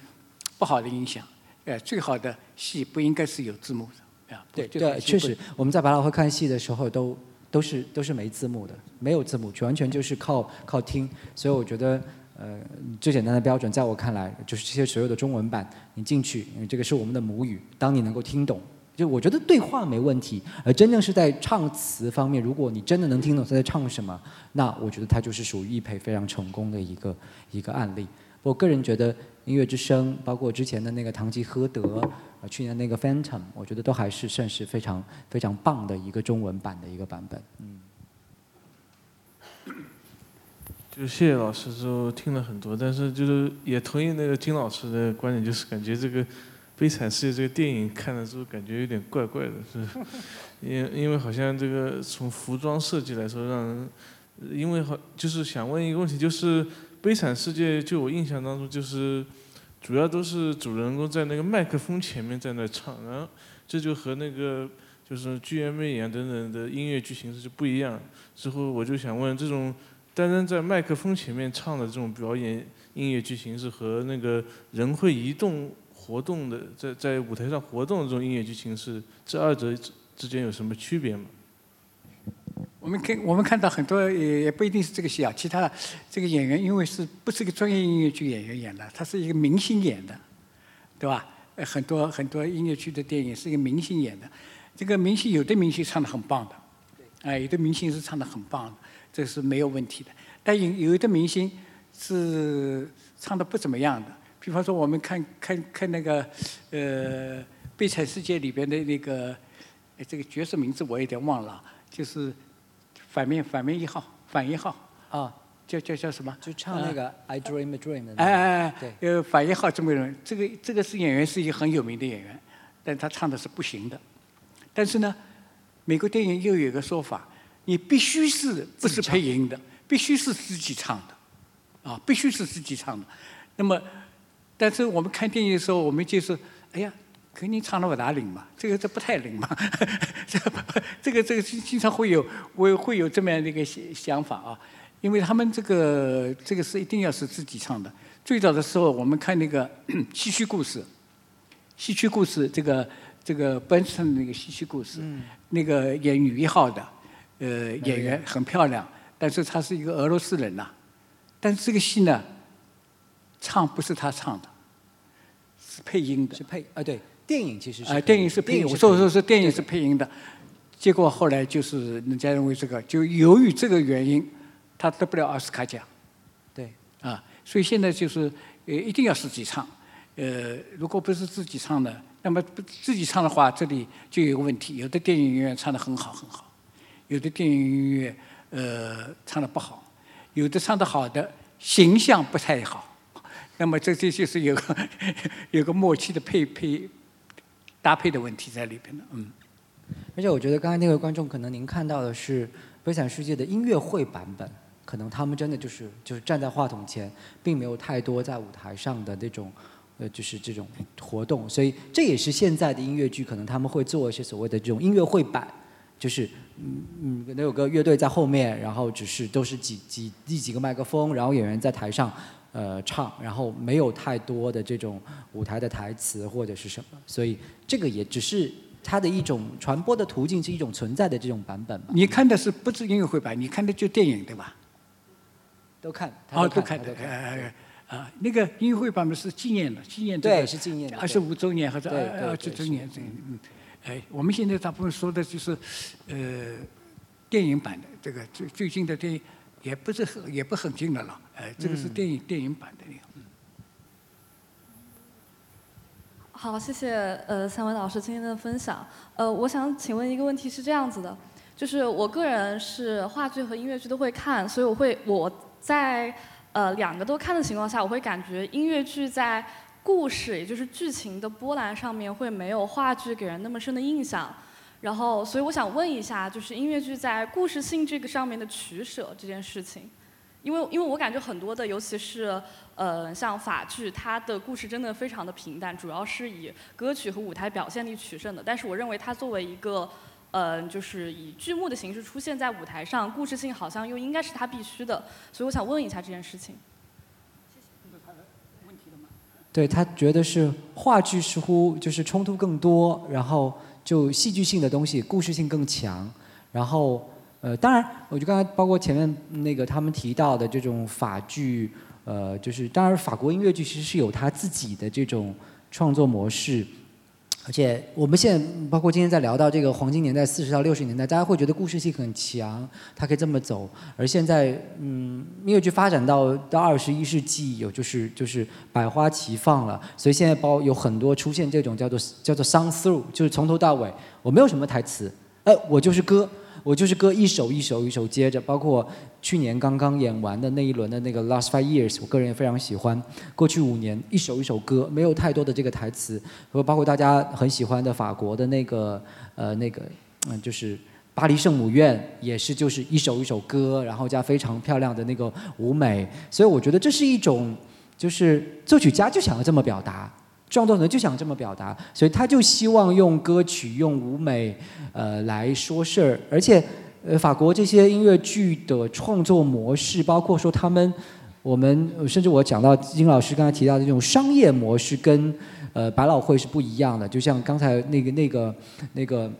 不好的影响。呃，最好的戏不应该是有字幕的啊。对对，确实，我们在百老汇看戏的时候都都是都是没字幕的，没有字幕，完全就是靠靠听。所以我觉得，呃，最简单的标准，在我看来，就是这些所有的中文版，你进去，因为这个是我们的母语，当你能够听懂，就我觉得对话没问题，而真正是在唱词方面，如果你真的能听懂他在唱什么，那我觉得他就是属于易培非常成功的一个一个案例。我个人觉得《音乐之声》，包括之前的那个《堂吉诃德》，呃，去年那个《Phantom》，我觉得都还是算是非常非常棒的一个中文版的一个版本。嗯，就谢谢老师之后听了很多，但是就是也同意那个金老师的观点，就是感觉这个《悲惨世界》这个电影看了之后感觉有点怪怪的，是，[LAUGHS] 因因为好像这个从服装设计来说，让人，因为好就是想问一个问题，就是《悲惨世界》就我印象当中就是，主要都是主人公在那个麦克风前面在那唱，然后这就和那个就是剧院魅影等等的音乐剧形式就不一样。之后我就想问这种。单单在麦克风前面唱的这种表演音乐剧形式和那个人会移动活动的，在在舞台上活动的这种音乐剧形式，这二者之之间有什么区别吗？我们看我们看到很多也也不一定是这个戏啊，其他的这个演员因为是不是个专业音乐剧演员演的，他是一个明星演的，对吧？呃，很多很多音乐剧的电影是一个明星演的，这个明星有的明星唱的很棒的，哎，有的明星是唱的很棒的。这是没有问题的，但有有的明星是唱的不怎么样的。比方说，我们看看看那个呃《悲惨世界》里边的那个，这个角色名字我有点忘了，就是反面反面一号反一号啊，叫叫叫什么？就唱那个《I Dream a Dream》的。哎哎哎，对，呃，反一号这么人，这个这个是演员，是一个很有名的演员，但他唱的是不行的。但是呢，美国电影又有一个说法。你必须是不是配音的，必须是自己唱的，啊，必须是自己唱的。那么，但是我们看电影的时候，我们就是，哎呀，可你唱的不大灵嘛，这个这不太灵嘛，这 [LAUGHS] 这个这个经经常会有会会有这么样的一个想想法啊，因为他们这个这个是一定要是自己唱的。最早的时候，我们看那个 [COUGHS] 戏曲故事，戏曲故事这个这个本身的那个戏曲故事，那个演女一号的，呃，演员很漂亮，但是她是一个俄罗斯人呐、但是这个戏呢，唱不是她唱的，是配音的。是配。啊，对，电影其实是啊，电影是配音，我说我说是电影是配音的，结果后来就是人家认为这个，就由于这个原因，他得不了奥斯卡奖。对。啊，所以现在就是呃一定要自己唱，呃，如果不是自己唱的，那么不自己唱的话，这里就有个问题，有的电影音乐唱的很好很好，有的电影音乐呃唱的不好，有的唱的好的形象不太好，那么这这就是有个 [LAUGHS] 有个默契的配配搭配的问题在里边的，嗯。而且我觉得刚才那位观众，可能您看到的是《悲惨世界》的音乐会版本，可能他们真的就是就是站在话筒前，并没有太多在舞台上的那种，呃，就是这种活动，所以这也是现在的音乐剧可能他们会做一些所谓的这种音乐会版，就是嗯嗯，可能有个乐队在后面，然后只是都是几几第几个麦克风，然后演员在台上。呃，唱，然后没有太多的这种舞台的台词或者是什么，所以这个也只是它的一种传播的途径，是一种存在的这种版本吧。你看的是不是音乐会版？你看的就电影对吧？都看，哦，都都看的，呃啊，那个音乐会版本是纪念的，纪念这对是纪念的二十五周年或者对对二二十周年这个，嗯，哎，我们现在大部分说的就是，呃，电影版的这个最最近的电影也不是很也不很近的了，哎，这个是嗯电影电影版的那个。好，谢谢呃三位老师今天的分享。呃，我想请问一个问题是这样子的，就是我个人是话剧和音乐剧都会看，所以我会我在呃两个都看的情况下，我会感觉音乐剧在故事也就是剧情的波澜上面会没有话剧给人那么深的印象。然后，所以我想问一下，就是音乐剧在故事性这个上面的取舍这件事情。因为因为我感觉很多的，尤其是呃像法剧，它的故事真的非常的平淡，主要是以歌曲和舞台表现力取胜的。但是我认为它作为一个呃就是以剧目的形式出现在舞台上，故事性好像又应该是它必须的。所以我想问一下这件事情。对他觉得是话剧似乎就是冲突更多，然后就戏剧性的东西故事性更强，然后呃，当然，我就刚才包括前面那个他们提到的这种法剧，呃，就是当然法国音乐剧其实是有它自己的这种创作模式。而且我们现在包括今天在聊到这个黄金年代，四十到六十年代，大家会觉得故事性很强，它可以这么走。而现在，嗯，音乐剧发展到到二十一世纪，有就是就是百花齐放了，所以现在包有很多出现这种叫做叫做 song through，就是从头到尾我没有什么台词，呃，我就是歌。我就是歌一首一首一首接着，包括去年刚刚演完的那一轮的那个 Last Five Years，我个人也非常喜欢。过去五年一首一首歌，没有太多的这个台词，和包括大家很喜欢的法国的那个呃那个嗯就是巴黎圣母院，也是就是一首一首歌，然后加非常漂亮的那个舞美，所以我觉得这是一种就是作曲家就想要这么表达。创作人就想这么表达，所以他就希望用歌曲、用舞美，呃来说事儿。而且，呃，法国这些音乐剧的创作模式，包括说他们，我们甚至我讲到金老师刚才提到的这种商业模式，跟呃百老汇是不一样的。就像刚才那个那个那个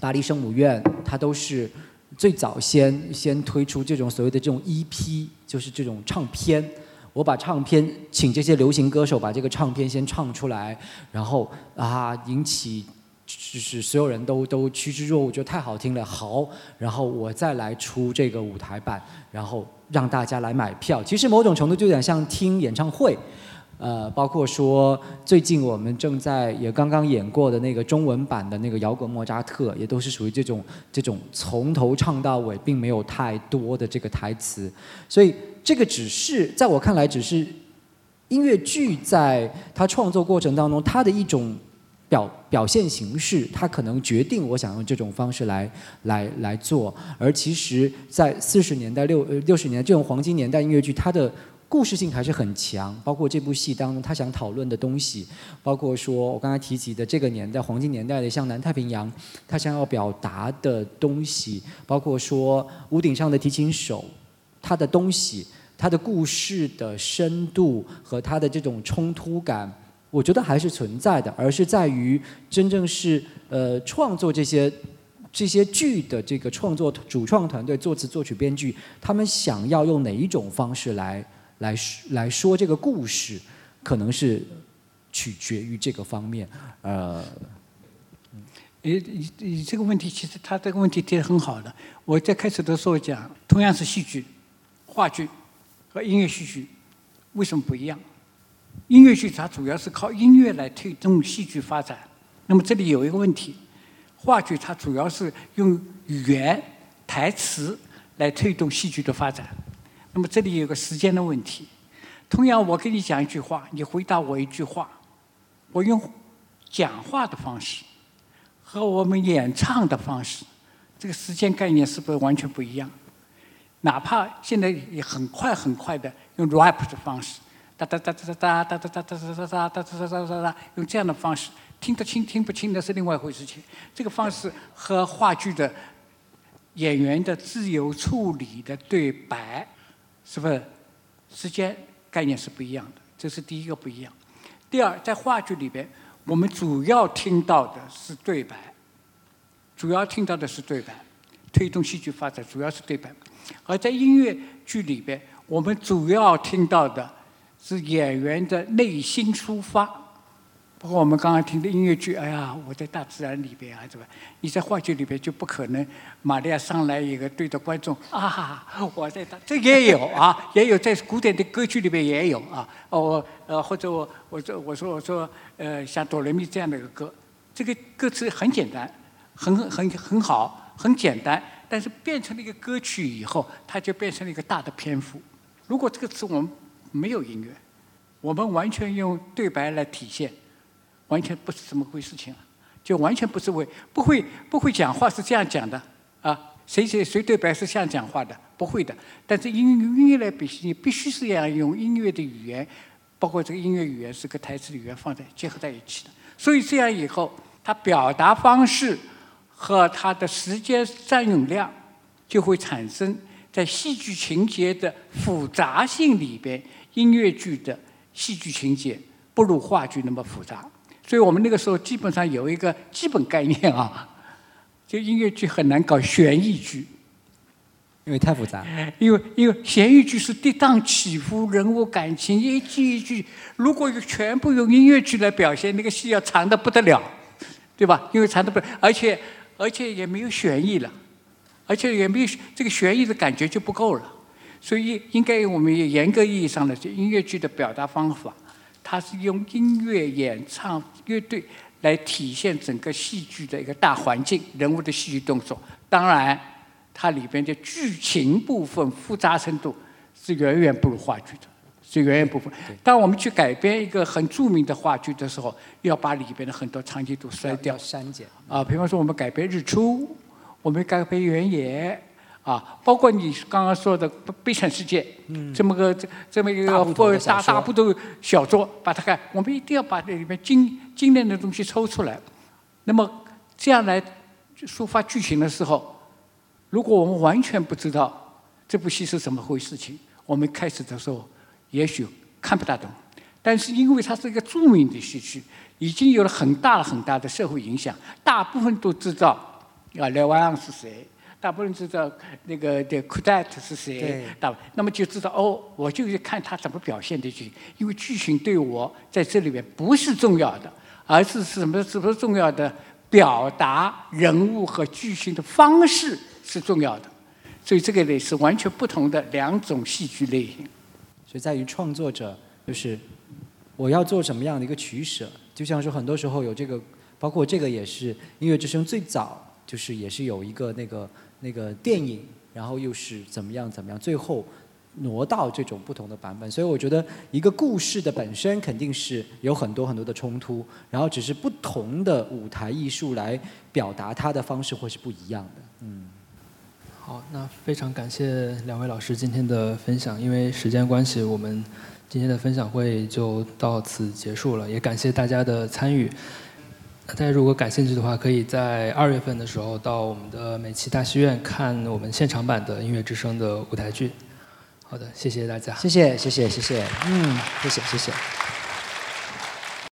巴黎圣母院，它都是最早先先推出这种所谓的这种 EP，就是这种唱片。我把唱片请这些流行歌手把这个唱片先唱出来，然后啊引起就是所有人都都趋之若鹜，觉得太好听了，好，然后我再来出这个舞台版，然后让大家来买票。其实某种程度就有点像听演唱会。呃，包括说最近我们正在也刚刚演过的那个中文版的那个摇滚莫扎特，也都是属于这种这种从头唱到尾，并没有太多的这个台词，所以这个只是在我看来只是音乐剧在它创作过程当中它的一种表表现形式，它可能决定我想用这种方式来来来做，而其实，在四十年代六呃六十年代这种黄金年代音乐剧，它的故事性还是很强，包括这部戏当中他想讨论的东西，包括说我刚才提及的这个年代黄金年代的像南太平洋，他想要表达的东西，包括说屋顶上的提琴手，他的东西，他的故事的深度和他的这种冲突感，我觉得还是存在的，而是在于真正是呃创作这些。这些剧的这个创作主创团队、作词、作曲、编剧，他们想要用哪一种方式来来来说这个故事，可能是取决于这个方面。呃，你你这个问题其实他这个问题提的很好的。我在开始的时候讲，同样是戏剧、话剧和音乐戏剧，为什么不一样？音乐剧它主要是靠音乐来推动戏剧发展。那么这里有一个问题。话剧它主要是用语言、台词来推动戏剧的发展。那么这里有个时间的问题。同样，我跟你讲一句话，你回答我一句话，我用讲话的方式和我们演唱的方式，这个时间概念是不是完全不一样？哪怕现在也很快很快的用 rap 的方式，哒哒哒哒哒哒哒哒哒哒哒哒哒哒哒哒哒哒，用这样的方式。听得清听不清那是另外一回事。情这个方式和话剧的演员的自由处理的对白，是不是时间概念是不一样的？这是第一个不一样。第二，在话剧里边，我们主要听到的是对白，主要听到的是对白，推动戏剧发展主要是对白。而在音乐剧里边，我们主要听到的是演员的内心抒发。包括我们刚刚听的音乐剧，哎呀，我在大自然里边啊，怎么？你在话剧里边就不可能，玛利亚上来一个对着观众啊，我在大，这也有啊，也有在古典的歌剧里边也有啊。哦，呃，或者我我说我说我说呃，像哆来咪这样的一个歌，这个歌词很简单，很很很好，很简单，但是变成了一个歌曲以后，它就变成了一个大的篇幅。如果这个词我们没有音乐，我们完全用对白来体现。完全不是这么回事情了，就完全不是为不会不会讲话是这样讲的啊？谁谁谁对白是这样讲话的？不会的。但是音音乐来比你必须是要用音乐的语言，包括这个音乐语言是跟台词语言放在结合在一起的。所以这样以后，它表达方式和它的时间占用量就会产生在戏剧情节的复杂性里边，音乐剧的戏剧情节不如话剧那么复杂。所以我们那个时候基本上有一个基本概念啊，[LAUGHS] 就音乐剧很难搞悬疑剧，因为太复杂。因为因为悬疑剧是跌宕起伏，人物感情一句一句，如果全部用音乐剧来表现，那个戏要长的不得了，对吧？因为长的不，而且而且也没有悬疑了，而且也没有这个悬疑的感觉就不够了。所以应该我们严格意义上的音乐剧的表达方法。它是用音乐、演唱、乐队来体现整个戏剧的一个大环境、人物的戏剧动作。当然，它里边的剧情部分复杂程度是远远不如话剧的，是远远不如。当我们去改编一个很著名的话剧的时候，要把里边的很多场景都删掉、删减。啊，比方说我们改编《日出》，我们改编《原野》。啊，包括你刚刚说的《悲惨世界》，嗯这么个这这么一个或大大部头小说，把它看，我们一定要把这里面精精炼的东西抽出来。那么这样来抒发剧情的时候，如果我们完全不知道这部戏是怎么回事情，我们开始的时候也许看不大懂。但是因为它是一个著名的戏曲，已经有了很大很大的社会影响，大部分都知道啊，莱万昂是谁。大部分人知道那个的 cadet 是谁，大那么就知道哦，我就是看他怎么表现的剧情，因为剧情对我在这里面不是重要的，而是什么？什么重要的？表达人物和剧情的方式是重要的，所以这个类是完全不同的两种戏剧类型。所以在于创作者，就是我要做什么样的一个取舍？就像说很多时候有这个，包括这个也是音乐之声最早就是也是有一个那个。那个电影，然后又是怎么样怎么样，最后挪到这种不同的版本，所以我觉得一个故事的本身肯定是有很多很多的冲突，然后只是不同的舞台艺术来表达它的方式会是不一样的。嗯，好，那非常感谢两位老师今天的分享。因为时间关系，我们今天的分享会就到此结束了。也感谢大家的参与。大家如果感兴趣的话，可以在二月份的时候到我们的美琪大戏院看我们现场版的《音乐之声》的舞台剧。好的，谢谢大家。谢谢谢谢谢谢，嗯，谢谢谢谢。